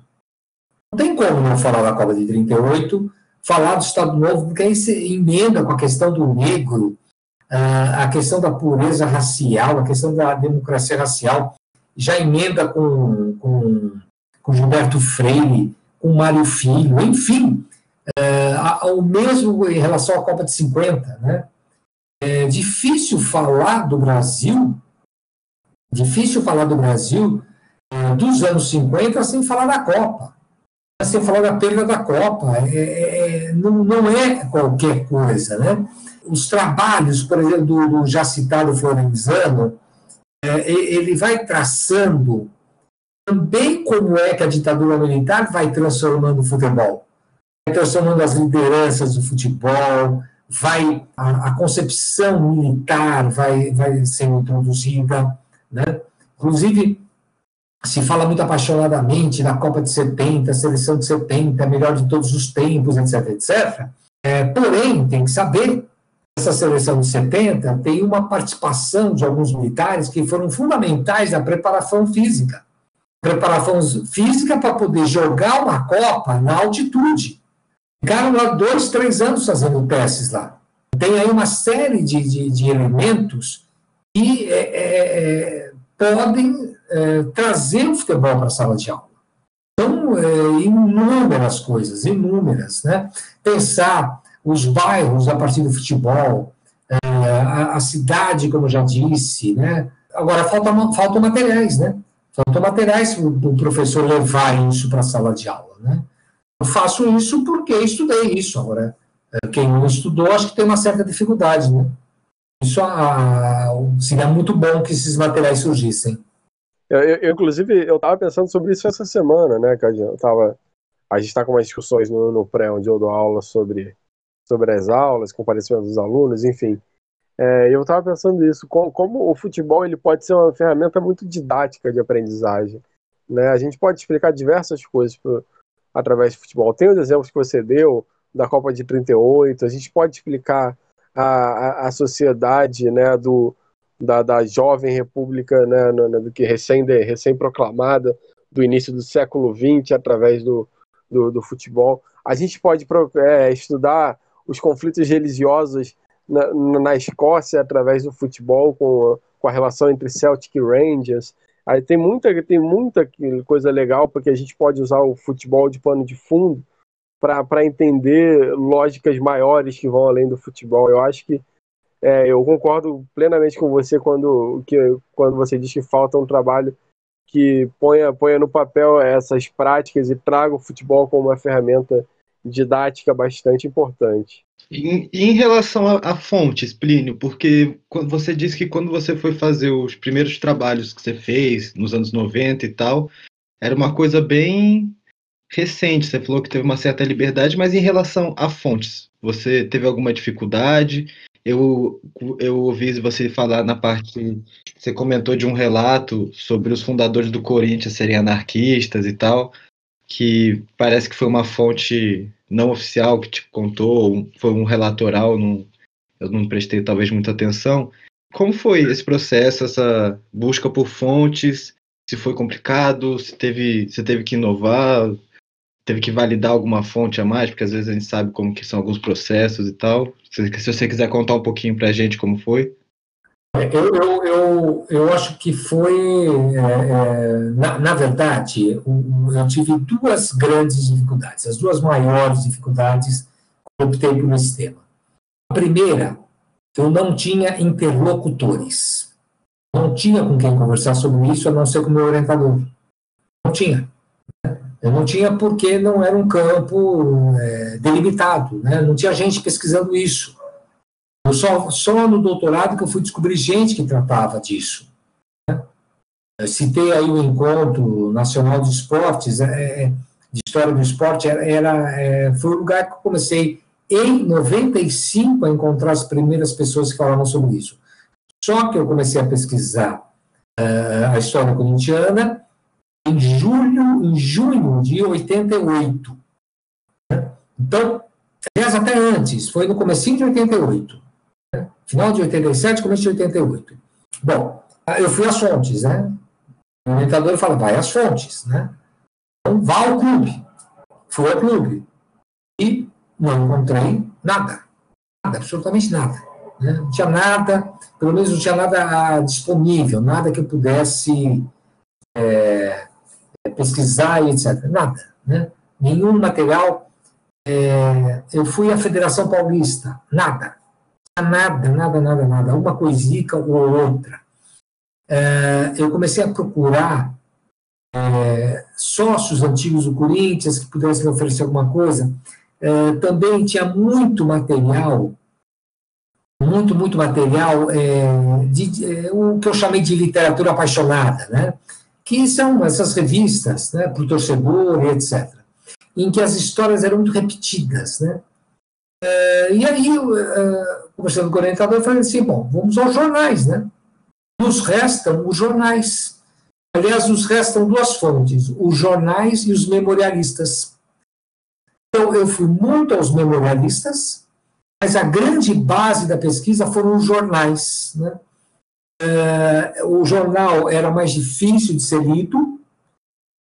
Não tem como não falar da Copa de 38, falar do Estado Novo, porque aí você emenda com a questão do negro, a questão da pureza racial, a questão da democracia racial já emenda com, com, com Gilberto Freire, com Mário Filho, enfim, é, o mesmo em relação à Copa de 50. Né? É difícil falar do Brasil, difícil falar do Brasil é, dos anos 50 sem falar da Copa, sem falar da perda da Copa. É, é, é, não, não é qualquer coisa. Né? Os trabalhos, por exemplo, do, do já citado Florenzano, é, ele vai traçando também como é que a ditadura militar vai transformando o futebol, vai transformando as lideranças do futebol, vai a, a concepção militar vai, vai sendo introduzida, né? Inclusive, se fala muito apaixonadamente da Copa de 70, seleção de 70, melhor de todos os tempos, etc, etc. É, porém, tem que saber essa seleção de 70 tem uma participação de alguns militares que foram fundamentais na preparação física. Preparação física para poder jogar uma Copa na altitude. Ficaram lá dois, três anos fazendo testes lá. Tem aí uma série de, de, de elementos que é, é, é podem é, trazer o futebol para a sala de aula. Então, é, inúmeras coisas, inúmeras. Né? Pensar os bairros a partir do futebol, é, a, a, cidade, como já disse, né? Agora, falta, faltam materiais, né? Faltam materiais para o professor levar isso para a sala de aula, né? Eu faço isso porque estudei isso. Agora, é, quem não estudou, acho que tem uma certa dificuldade, né? Isso a, seria muito bom que esses materiais surgissem.
Eu, eu, inclusive, eu estava pensando sobre isso essa semana, né, Cadinho? Eu tava, a gente está com umas discussões no, no pré, onde eu dou aula sobre sobre as aulas, comparecimento dos alunos, enfim. É, eu estava pensando nisso, como, como, o futebol ele pode ser uma ferramenta muito didática de aprendizagem. Né? A gente pode explicar diversas coisas pro, através do futebol. Tem os exemplos que você deu da Copa de 38, a gente pode explicar a, a, sociedade né, do, da, da jovem república né, no, no, que recém, recém proclamada do início do século XX através do, do, do futebol. A gente pode é, estudar os conflitos religiosos na, na Escócia através do futebol, com, com a relação entre Celtic e Rangers. Aí tem muita, tem muita coisa legal, porque a gente pode usar o futebol de pano de fundo para entender lógicas maiores que vão além do futebol. Eu acho que é, eu concordo plenamente com você quando, que, quando você diz que falta um trabalho que ponha, ponha no papel essas práticas e traga o futebol como uma ferramenta didática bastante importante.
Em, em relação a, fontes, Plínio, porque quando você disse que quando você foi fazer os primeiros trabalhos que você fez, nos anos 90 e tal, era uma coisa bem recente. Você falou que teve uma certa liberdade, mas em relação a fontes, você teve alguma dificuldade? Eu, eu ouvi você falar na parte. Você comentou de um relato sobre os fundadores do Corinthians serem anarquistas e tal, que parece que foi uma fonte não oficial que te contou, foi um relatoral, não, eu não prestei talvez muita atenção. Como foi esse processo, essa busca por fontes? Se foi complicado, se teve, se teve que inovar, teve que validar alguma fonte a mais, porque às vezes a gente sabe como que são alguns processos e tal. Se, se você quiser contar um pouquinho para a gente como foi.
Eu, eu, eu, eu acho que foi, é, é, na, na, verdade, eu tive duas grandes dificuldades, as duas maiores dificuldades quando optei por esse tema. A primeira, eu não tinha interlocutores. Não tinha com quem conversar sobre isso, a não ser com o meu orientador. Não tinha. Eu não tinha porque não era um campo é, delimitado, né? não tinha gente pesquisando isso. Eu só, só no doutorado que eu fui descobrir gente que tratava disso. Né? Citei aí o Encontro Nacional de Esportes, é, é de História do Esporte, era, era é, foi o lugar que eu comecei em 95 a encontrar as primeiras pessoas que falavam sobre isso. Só que eu comecei a pesquisar uh, a história corintiana em julho, em junho de 88. Né? Então, aliás, até antes, foi no começo de 88. Né? Final de 87, começo de 88. Bom, eu fui às fontes, né? O orientador fala, vai às fontes, né? Então, vá ao clube. Fui ao clube. E não encontrei nada. Nada, absolutamente nada. Né? Não tinha nada, pelo menos não tinha nada disponível, nada que eu pudesse é, pesquisar e etc. Nada. Né? Nenhum material. É, eu fui à Federação Paulista, nada. Nada, nada, nada, nada. Uma coisica ou outra. É, eu comecei a procurar é, sócios antigos do Corinthians que pudessem me oferecer alguma coisa. É, também tinha muito material, muito, muito material, é, de, é, o que eu chamei de literatura apaixonada, né? Que são essas revistas, né, para o torcedor e etc., em que as histórias eram muito repetidas. Né? É, e aí, conversando com o orientador, eu falei assim, bom, vamos aos jornais, né? Nos restam os jornais. Aliás, nos restam duas fontes, os jornais e os memorialistas. Então, eu fui muito aos memorialistas, mas a grande base da pesquisa foram os jornais. Né? Uh, o jornal era mais difícil de ser lido,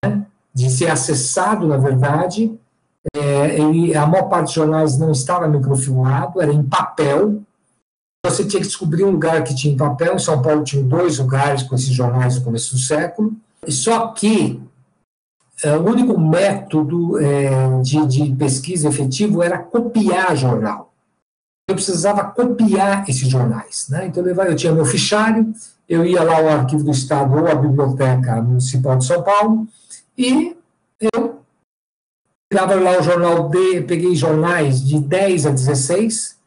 né? de ser acessado, na verdade. É, ele, a maior parte dos jornais não estava microfilmado, era em papel. Você tinha que descobrir um lugar que tinha em papel. Em São Paulo tinha dois lugares com esses jornais no começo do século. Só que é, o único método é, de, de, pesquisa efetivo era copiar jornal. Eu precisava copiar esses jornais. Né? Então, eu, tinha meu fichário, eu ia lá ao Arquivo do Estado ou à Biblioteca Municipal de São Paulo, e eu pegava lá o jornal D, peguei jornais de 10 a 16,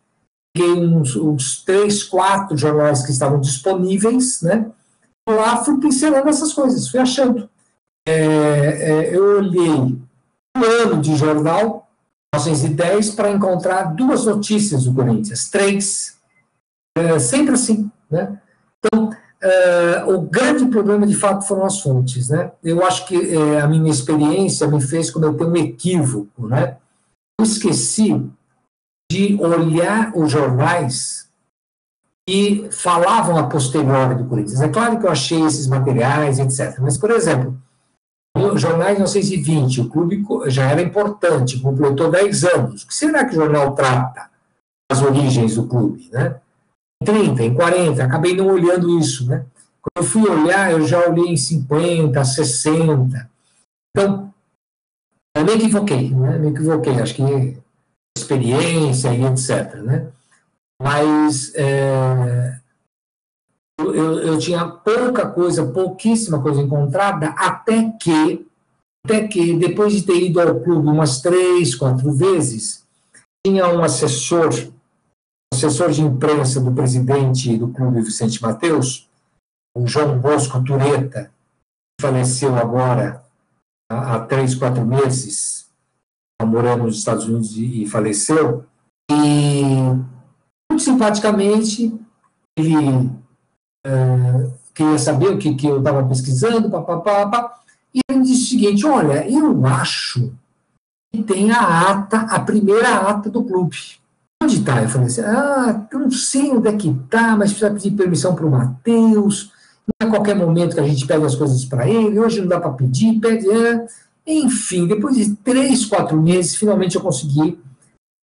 peguei uns, uns 3, 4 jornais que estavam disponíveis, né? Lá fui pincelando essas coisas, fui achando é, é, eu olhei um ano de jornal, 1910, para encontrar duas notícias do Corinthians, três, é, sempre assim, né? Então, é, o grande problema, de fato, foram as fontes, né? Eu acho que é, a minha experiência me fez cometer um equívoco, né? Eu esqueci de olhar os jornais que falavam a posteriori do Corinthians. É claro que eu achei esses materiais, etc. Mas, por exemplo, jornais 1920, o clube já era importante, completou 10 anos. O que será que o jornal trata as origens do clube? Né? Em 30, em 40, acabei não olhando isso. Né? Quando eu fui olhar, eu já olhei em 50, 60. Então, eu me equivoquei, né? me equivoquei, acho que experiência e etc. Né? Mas é, eu, eu tinha pouca coisa, pouquíssima coisa encontrada, até que, até que, depois de ter ido ao clube umas três, quatro vezes, tinha um assessor, assessor de imprensa do presidente do clube Vicente Mateus, o João Bosco Tureta, que faleceu agora há, há três, quatro meses, morando nos Estados Unidos e, e faleceu, e muito simpaticamente ele uh, queria saber o que, que eu estava pesquisando, papapá, e ele disse o seguinte, olha, eu acho e tem a ata, a primeira ata do clube. Onde está? Eu falei assim, ah, não sei onde é que está, mas precisa pedir permissão para o Matheus, não é a qualquer momento que a gente pede as coisas para ele, hoje não dá para pedir, pede... É. Enfim, depois de três, quatro meses, finalmente eu consegui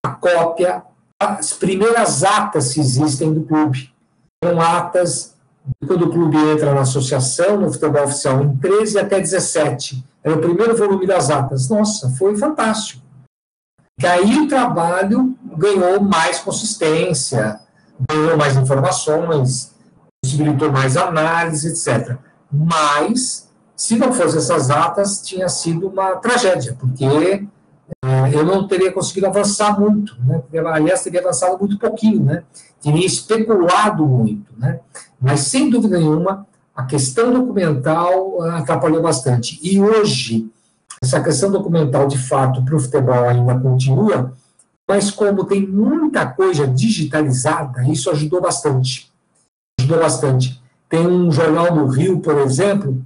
a cópia, as primeiras atas que existem do clube. São atas quando o clube entra na associação, no futebol oficial, em 13 até 17. Era o primeiro volume das atas. Nossa, foi fantástico. Que aí o trabalho ganhou mais consistência, ganhou mais informações, possibilitou mais análise, etc. Mas, se não fosse essas atas, tinha sido uma tragédia, porque é, eu não teria conseguido avançar muito, né? aliás, teria avançado muito pouquinho, né? Teria especulado muito, né? mas sem dúvida nenhuma, a questão documental ah, atrapalhou bastante. E hoje, essa questão documental, de fato, para o futebol ainda continua, mas como tem muita coisa digitalizada, isso ajudou bastante. Ajudou bastante. Tem um jornal do Rio, por exemplo,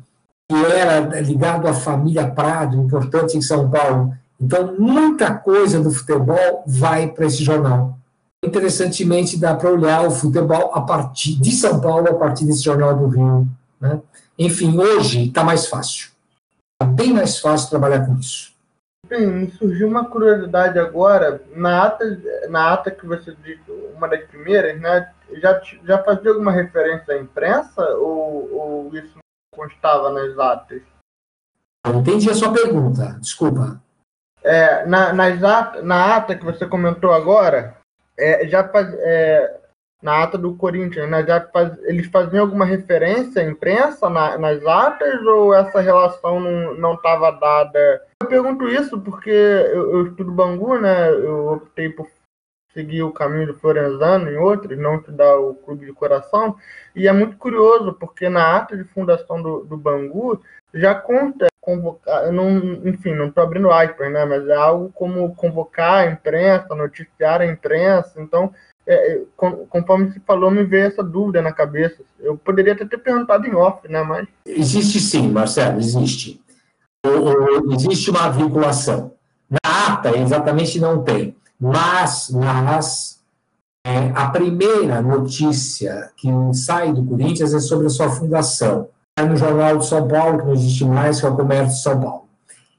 que era ligado à família Prado, importante em São Paulo, então, muita coisa do futebol vai para esse jornal. Interessantemente, dá para olhar o futebol a partir de São Paulo, a partir desse jornal do Rio. Né? Enfim, hoje está mais fácil. Está bem mais fácil trabalhar com isso.
Sim, me surgiu uma curiosidade agora. Na ata, na ata que você disse, uma das primeiras, né, já, já fazia alguma referência à imprensa ou, ou isso não constava nas atas?
Não entendi a sua pergunta, desculpa
é, na, nas na ata que você comentou agora, é, já faz, é, na ata do Corinthians, né, já faz, eles faziam alguma referência à imprensa na, nas atas ou essa relação não estava dada? Eu pergunto isso porque eu, eu, estudo Bangu, né? Eu optei por seguir o caminho do Florenzano e outros, não estudar o clube de coração. E é muito curioso porque na ata de fundação do, do Bangu já conta convocar, não, enfim, não estou abrindo aspas, né, mas é algo como convocar a imprensa, noticiar a imprensa, então, é, é conforme se falou, me veio essa dúvida na cabeça. Eu poderia até ter perguntado em off, né, mas...
Existe sim, Marcelo, existe. existe uma vinculação. Na ata, exatamente não tem, mas, mas é, a primeira notícia que sai do Corinthians é sobre a sua fundação no Jornal de São Paulo, que não existe mais, que é o Comércio de São Paulo.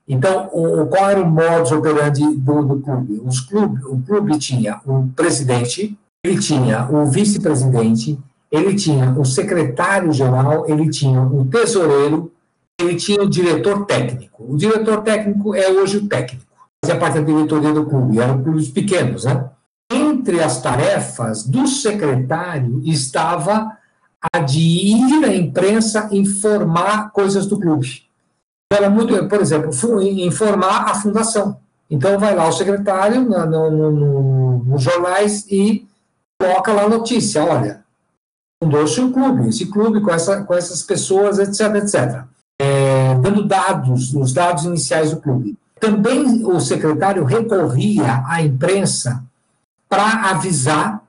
Então, o, qual era o modus operandi do, do clube? Os? O clube tinha um presidente, ele tinha o vice-presidente, ele tinha o secretário-geral, ele tinha o tesoureiro, ele tinha o diretor técnico. O diretor técnico é hoje o técnico, fazia parte da diretoria do clube, eram clubes pequenos, né? Entre as tarefas do secretário estava a de ir à imprensa informar coisas do clube. Era muito, por exemplo, informar a fundação. Então vai lá o secretário no, no, no, nos jornais e coloca lá a notícia, olha, fundou-se um clube, esse clube com, essa, com essas pessoas, etc, etc. É, dando dados, os dados iniciais do clube. Também o secretário recorria à imprensa para avisar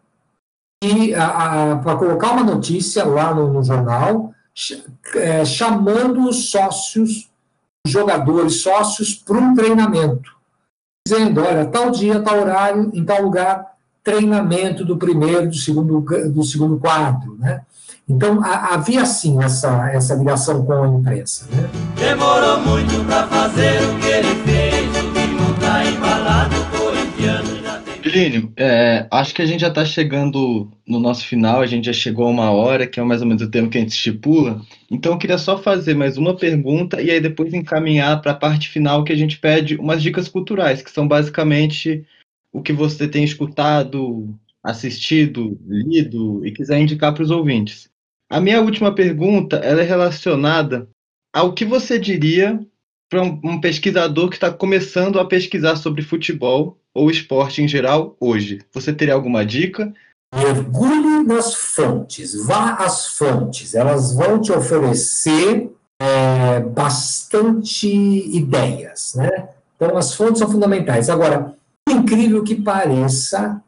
e para colocar uma notícia lá no, no jornal, é, chamando os sócios, os jogadores sócios, para um treinamento, dizendo, olha, tal dia, tal horário, em tal lugar, treinamento do primeiro, do segundo, do segundo quadro, né? Então, a, havia sim essa, essa ligação com a imprensa. Né?
Demorou muito para fazer o que ele fez,
Plínio, é, acho que a gente já está chegando no nosso final, a gente já chegou a uma hora, que é mais ou menos o tempo que a gente estipula. Então eu queria só fazer mais uma pergunta e aí depois encaminhar para a parte final que a gente pede umas dicas culturais, que são basicamente o que você tem escutado, assistido, lido e quiser indicar para os ouvintes. A minha última pergunta ela é relacionada ao que você diria para um, um pesquisador que está começando a pesquisar sobre futebol ou esporte em geral hoje? Você teria alguma dica?
Mergulhe nas fontes, vá às fontes, elas vão te oferecer é, bastante ideias, né? Então, as fontes são fundamentais. Agora, incrível que pareça,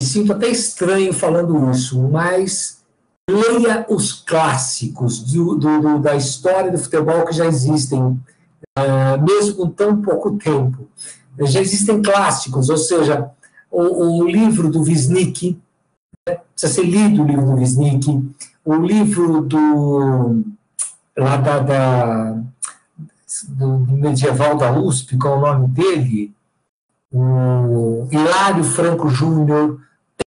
me sinto até estranho falando isso, mas leia os clássicos do, do, da história do futebol que já existem, uh, mesmo com tão pouco tempo. Já existem clássicos, ou seja, o, o livro do Wisnik, né, precisa ser lido o livro do Wisnik, o livro do lá da, da do medieval da USP, qual é o nome dele? O Hilário Franco Júnior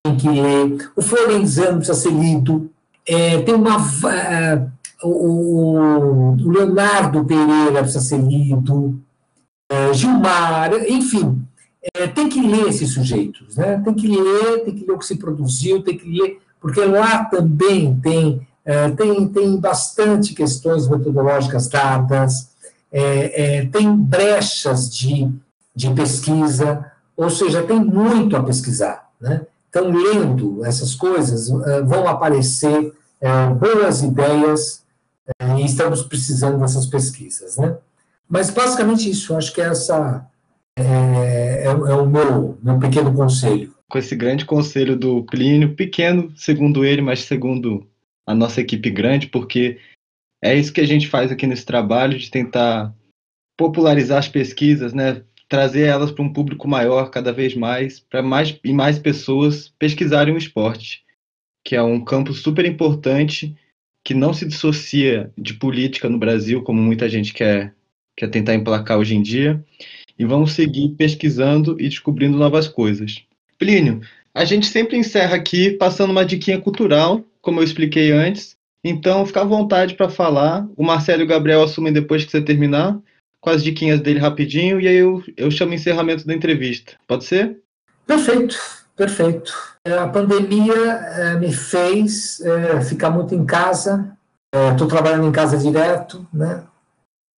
tem que ler, o Florenzano precisa ser lido, é, tem uma. Uh, o, o, Leonardo Pereira precisa ser lido, uh, Gilmar, enfim, é, tem que ler esses sujeitos, né? tem que ler, tem que ler o que se produziu, tem que ler, porque lá também tem, é, tem, tem bastante questões metodológicas dadas, é, é, tem brechas de, de pesquisa, ou seja, tem muito a pesquisar. Né? Então, lendo essas coisas, é, vão aparecer é, boas ideias é, e estamos precisando dessas pesquisas. Né? Mas, basicamente, isso. Acho que essa é, é, é o meu, meu pequeno conselho.
Com esse grande conselho do Plínio, pequeno, segundo ele, mas segundo a nossa equipe grande, porque é isso que a gente faz aqui nesse trabalho de tentar popularizar as pesquisas, né? Trazer elas para um público maior cada vez mais, para mais e mais pessoas pesquisarem o esporte, que é um campo super importante que não se dissocia de política no Brasil, como muita gente quer, quer tentar emplacar hoje em dia, e vamos seguir pesquisando e descobrindo novas coisas. Plínio, a gente sempre encerra aqui passando uma diquinha cultural, como eu expliquei antes, então, fica à vontade para falar. O Marcelo e o Gabriel assumem depois que você terminar, com as diquinhas dele rapidinho, e aí eu, eu chamo o encerramento da entrevista. Pode ser?
Perfeito, perfeito. É, a pandemia é, me fez é, ficar muito em casa. Estou trabalhando em casa direto, né?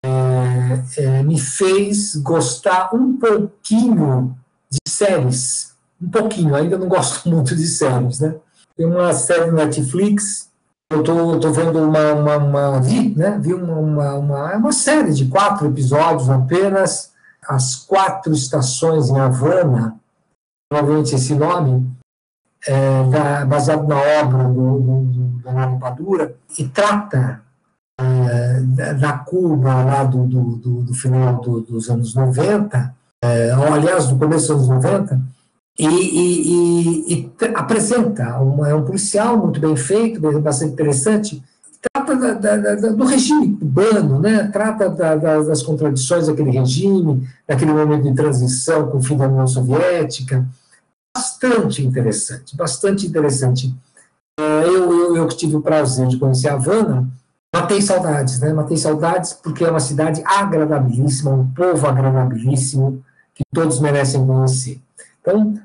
É, é, me fez gostar um pouquinho de séries. Um pouquinho, ainda não gosto muito de séries, né? Tem uma série no Netflix eu tô, tô vendo uma, uma, uma, vi, né? Vi uma, uma, uma, uma série de quatro episódios apenas, as quatro estações em Havana, provavelmente esse nome, é, da, baseado na obra do, do, Padura, e trata é, da, da Cuba lá do, do, do, do final do, dos anos 90, é, aliás, do começo dos anos 90, e, e, e, e apresenta, uma, é um policial muito bem feito, bastante interessante, trata da, da, da, do regime cubano, né? trata das contradições daquele regime, daquele momento de transição com o fim da União Soviética, bastante interessante, bastante interessante. É, eu, eu, eu tive o prazer de conhecer a Havana, matei saudades, né? Matei saudades porque é uma cidade agradabilíssima, um povo agradabilíssimo, que todos merecem conhecer. Então,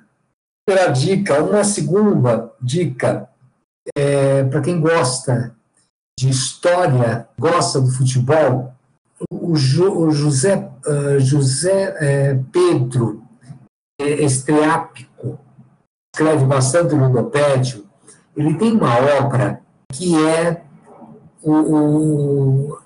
primeira dica, uma segunda dica, é, para quem gosta de história, gosta do futebol, o, jo, o José, uh, José é, Pedro Estreápico, escreve bastante no Ludopédio, ele tem uma obra que é o, o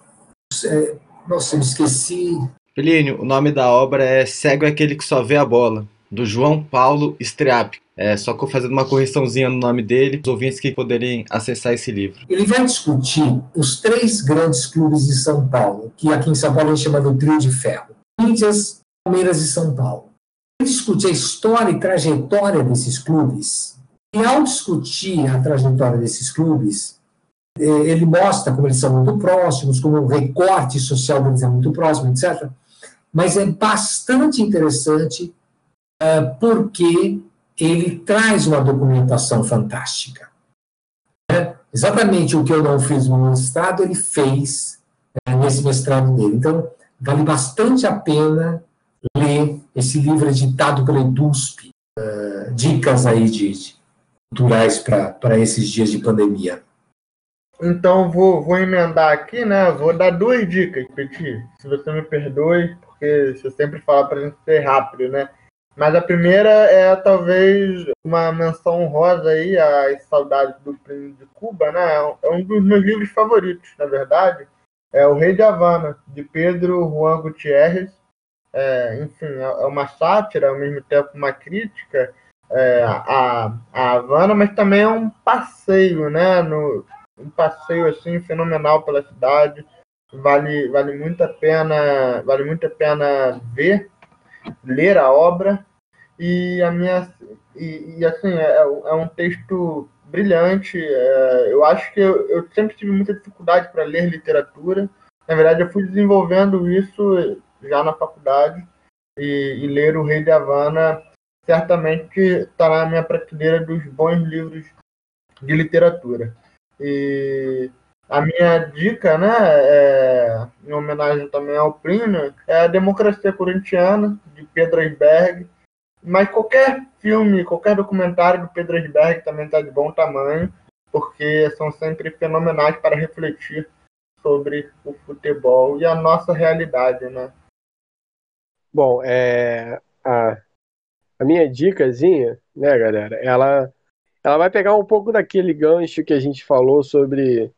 é, nossa, eu esqueci.
Felínio, o nome da obra é Cego é aquele que só vê a bola do João Paulo Streap. É, só que fazendo uma correçãozinha no nome dele, os ouvintes que poderem acessar esse livro.
Ele vai discutir os três grandes clubes de São Paulo, que aqui em São Paulo a gente chama do trio de ferro. Corinthians, Palmeiras e São Paulo. Ele discute a história e trajetória desses clubes. E ao discutir a trajetória desses clubes, ele mostra como eles são muito próximos, como o recorte social deles é muito próximo, etc. Mas é bastante interessante é, porque ele traz uma documentação fantástica. É exatamente o que eu não fiz no mestrado, ele fez é, nesse mestrado dele. Então, vale bastante a pena ler esse livro editado pela EDUSP, uh, dicas aí de, de culturais para esses dias de pandemia.
Então, vou, vou emendar aqui, né? Vou dar duas dicas, Petit, se você me perdoe, porque você sempre fala para a gente ser rápido, né? Mas a primeira é talvez uma menção honrosa aí às saudades do Primo de Cuba, né? É um dos meus livros favoritos, na verdade. É O Rei de Havana, de Pedro Juan Gutierrez. É, enfim, é, é uma sátira, ao mesmo tempo uma crítica é, à, à Havana, mas também é um passeio, né? No, um passeio assim fenomenal pela cidade. Vale, vale muito a pena, vale muito a pena ver ler a obra e a minha e, e assim é, é, um texto brilhante. É, eu acho que eu, eu sempre tive muita dificuldade para ler literatura. Na verdade, eu fui desenvolvendo isso já na faculdade e, e ler O Rei de Havana certamente está na minha prateleira dos bons livros de literatura. E a minha dica, né, é, em homenagem também ao Plínio, é a Democracia Corintiana, de Pedro Asberg. Mas qualquer filme, qualquer documentário do Pedro Asberg também está de bom tamanho, porque são sempre fenomenais para refletir sobre o futebol e a nossa realidade, né?
Bom, é, a, a minha dicasinha, né, galera, ela, ela vai pegar um pouco daquele gancho que a gente falou sobre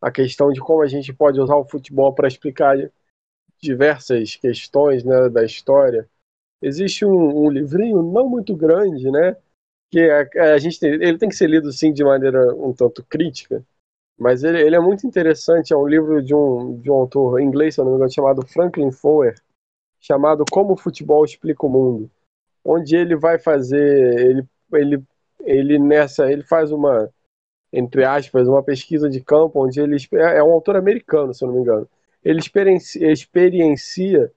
a questão de como a gente pode usar o futebol para explicar diversas questões né, da história. Existe um, um, livrinho não muito grande, né, que a, a gente tem, ele tem que ser lido sim de maneira um tanto crítica, mas ele, ele, é muito interessante. É um livro de um, de um autor inglês, se não me engano, chamado Franklin Foer, chamado Como o Futebol Explica o Mundo, onde ele vai fazer, ele, ele, ele nessa, ele faz uma, entre aspas, uma pesquisa de campo, onde ele é um autor americano, se eu não me engano. Ele experiencia, experiencia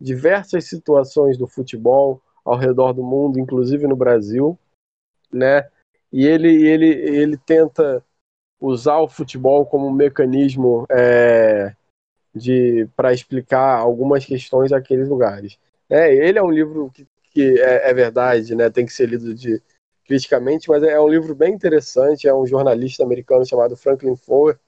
diversas situações do futebol ao redor do mundo, inclusive no Brasil, né? E ele, ele, ele tenta usar o futebol como um mecanismo é, de para explicar algumas questões daqueles lugares. É, ele é um livro que, que é, é, verdade, né, tem que ser lido de, criticamente, mas é um livro bem interessante, é um jornalista americano chamado Franklin Foer,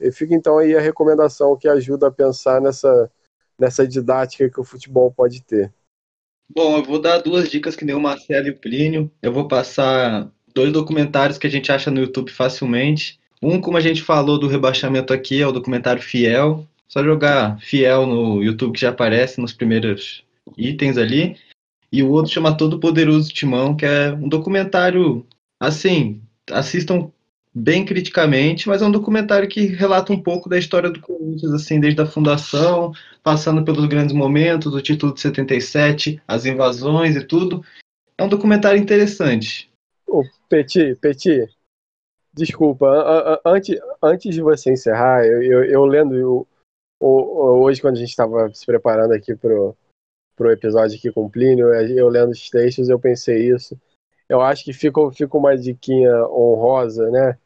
e fica então aí a recomendação que ajuda a pensar nessa, nessa didática que o futebol pode ter.
Bom, eu vou dar duas dicas que nem o Marcelo e o Plínio. Eu vou passar dois documentários que a gente acha no YouTube facilmente. Um, como a gente falou do rebaixamento aqui, é o documentário Fiel, só jogar fiel no YouTube que já aparece nos primeiros itens ali. E o outro chama Todo Poderoso Timão, que é um documentário, assim, assistam bem criticamente, mas é um documentário que relata um pouco da história do Corinthians, assim, desde a fundação, passando pelos grandes momentos, o título de 77, as invasões e tudo. É um documentário interessante.
Ô, Petit, Petit, desculpa, antes, antes de você encerrar, eu, eu, eu lendo hoje, quando a gente estava se preparando aqui pro, pro episódio aqui com o Plínio, eu lendo os textos, eu pensei isso. Eu acho que fica, fica uma diquinha honrosa, né?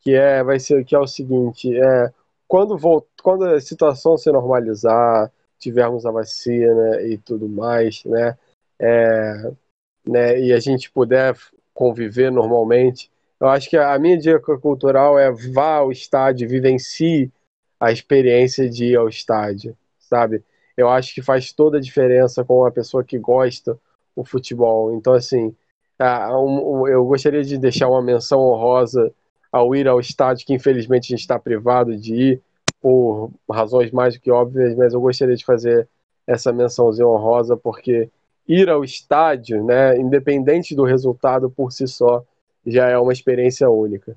Que é, vai ser, que é o seguinte, é, quando, volt, quando a situação se normalizar, tivermos a vacina e tudo mais, né? É, né e a gente puder conviver normalmente, eu acho que a minha dica cultural é vá ao estádio, vivencie a experiência de ir ao estádio, sabe? Eu acho que faz toda a diferença com uma pessoa que gosta o futebol. Então, assim, eu gostaria de deixar uma menção honrosa ao ir ao estádio, que infelizmente a gente está privado de ir por razões mais do que óbvias, mas eu gostaria de fazer essa mençãozinha honrosa, porque ir ao estádio, né, independente do resultado por si só, já é uma experiência única.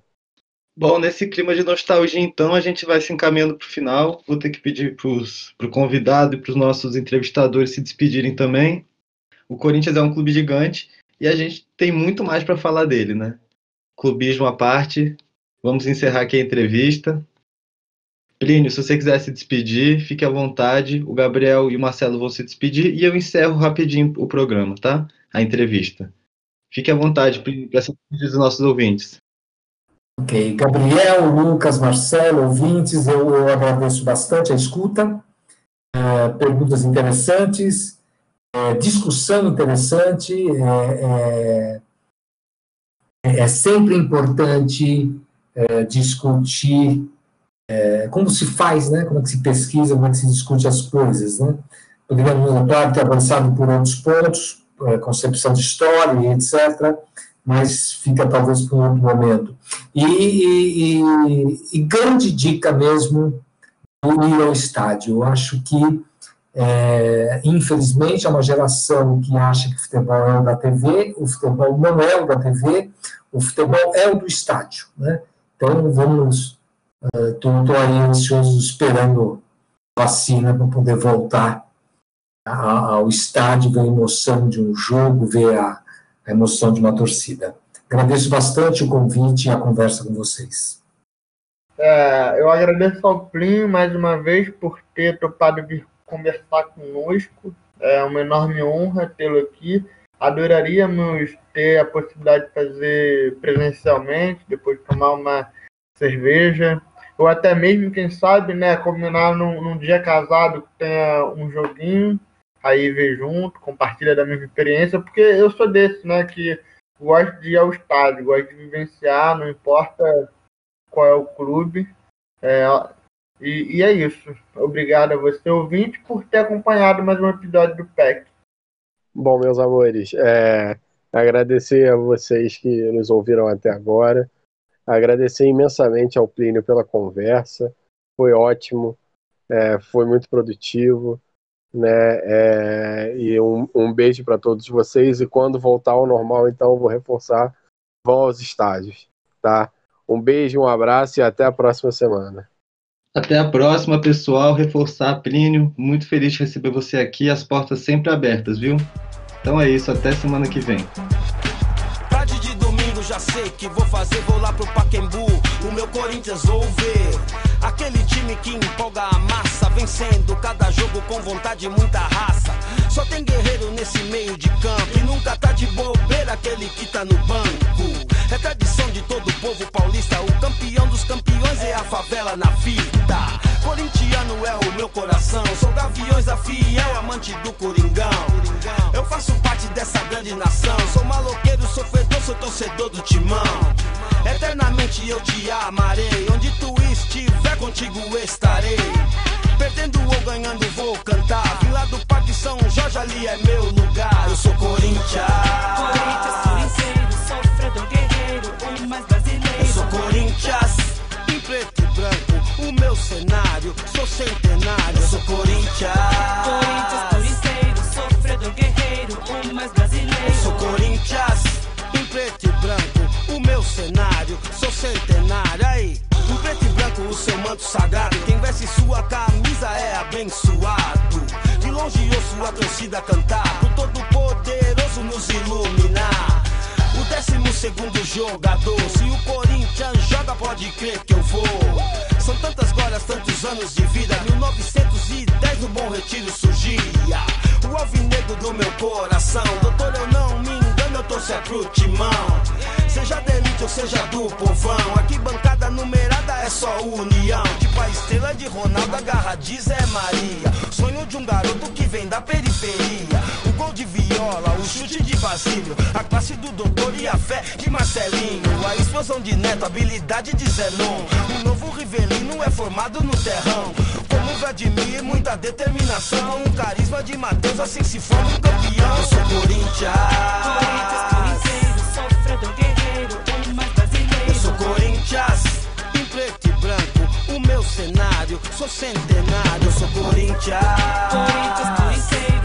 Bom, nesse clima de nostalgia, então, a gente vai se encaminhando para o final. Vou ter que pedir para o convidado e para os nossos entrevistadores se despedirem também. O Corinthians é um clube gigante e a gente tem muito mais para falar dele, né? Clubismo à parte, vamos encerrar aqui a entrevista. Plínio, se você quiser se despedir, fique à vontade. O Gabriel e o Marcelo vão se despedir e eu encerro rapidinho o programa, tá? A entrevista. Fique à vontade, Plínio, para se despedir dos nossos ouvintes.
Ok. Gabriel, Lucas, Marcelo, ouvintes, eu, eu agradeço bastante a escuta, é, perguntas interessantes, é, discussão interessante. É, é, é sempre importante é, discutir como se faz, né? como é que se pesquisa, como é que se discute as coisas. Né? Poderíamos, claro, ter avançado por outros pontos, concepção de história etc., mas fica talvez para um outro momento. E, e, e, grande dica mesmo do ir ao estádio. Eu acho que, é, infelizmente, é uma geração que acha que o futebol é o da TV, o futebol não é o da TV, o futebol é o do estádio. Né? Então, vamos. Estou uh, aí ansioso esperando vacina para poder voltar ao estádio, ver a emoção de um jogo, ver a, a emoção de uma torcida. Agradeço bastante o convite e a conversa com vocês.
É, eu agradeço ao Plínio mais uma vez por ter topado vir conversar conosco. É uma enorme honra tê-lo aqui. Adoraríamos ter a possibilidade de fazer presencialmente, depois tomar uma cerveja, ou até mesmo, quem sabe, né, combinar num, num dia casado que tenha um joguinho, aí ver junto, compartilha da mesma experiência, porque eu sou desse, né, que gosto de ir ao estádio, gosto de vivenciar, não importa qual é o clube. É, e, e, é isso. Obrigado a você, ouvinte, por ter acompanhado mais um episódio do PEC.
Bom, meus amores, é, agradecer a vocês que nos ouviram até agora. Agradecer imensamente ao Plínio pela conversa. Foi ótimo, é, foi muito produtivo. Né? É, e um, um beijo para todos vocês. E quando voltar ao normal, então, vou reforçar: vão aos estádios. Tá? Um beijo, um abraço e até a próxima semana.
Até a próxima, pessoal. Reforçar, Plínio. Muito feliz de receber você aqui. As portas sempre abertas, viu? Então é isso. Até semana que vem.
Tarde de domingo já sei que vou fazer. Vou lá pro Paquembu. O meu Corinthians vou ver. Aquele time que empolga a massa, vencendo cada jogo com vontade e muita raça. Só tem guerreiro nesse meio de campo e nunca tá de bobeira aquele que tá no banco. É tradição de todo o povo paulista, o campeão dos campeões é a favela na fita. Corintiano é o meu coração, sou gaviões da fiel, amante do Coringão. Eu faço parte dessa grande nação, sou maloqueiro, sofredor, sou torcedor do timão. Eternamente eu te amarei, onde tu estiver contigo estarei. Perdendo ou ganhando vou cantar, vim lá do Parque São Jorge, ali é meu lugar. Eu sou Corinthians.
Corinthians, corinceiro, sofredor, guerreiro, o mais brasileiro.
Eu sou Corinthians, em preto e branco, o meu cenário, sou centenário. Eu sou Corinthians.
Corinthians, corinceiro, sofredor, guerreiro, o mais brasileiro.
Eu sou Corinthians, em preto e branco, o meu cenário, sou centenário. Aí, em preto e branco, o seu manto sagrado. Quem veste sua camisa é abençoado. Longe ouço a torcida cantar, pro todo poderoso nos iluminar. O décimo segundo jogador, se o Corinthians joga, pode crer que eu vou. São tantas glórias, tantos anos de vida. 1910 no Bom Retiro surgia. O alvinegro do meu coração. Doutor, eu torço é pro timão. Seja da elite ou seja do povão. Aqui bancada numerada é só união. Tipo a estrela de Ronaldo, agarra de Zé Maria. Sonho de um garoto que vem da periferia. O gol de viola, o chute de Basílio. A classe do doutor e a fé de Marcelinho. A explosão de Neto, habilidade de Zenon. O novo Rivelino é formado no terrão. Como Vladimir, muita determinação. Um carisma de Matheus, assim se forma um campeão. Eu sou Corinthians.
Corinthians, corinceiro, sofredor, guerreiro, o mais brasileiro.
Eu sou Corinthians, em preto e branco, o meu cenário, sou centenário, eu sou Corinthians.
Corinthians,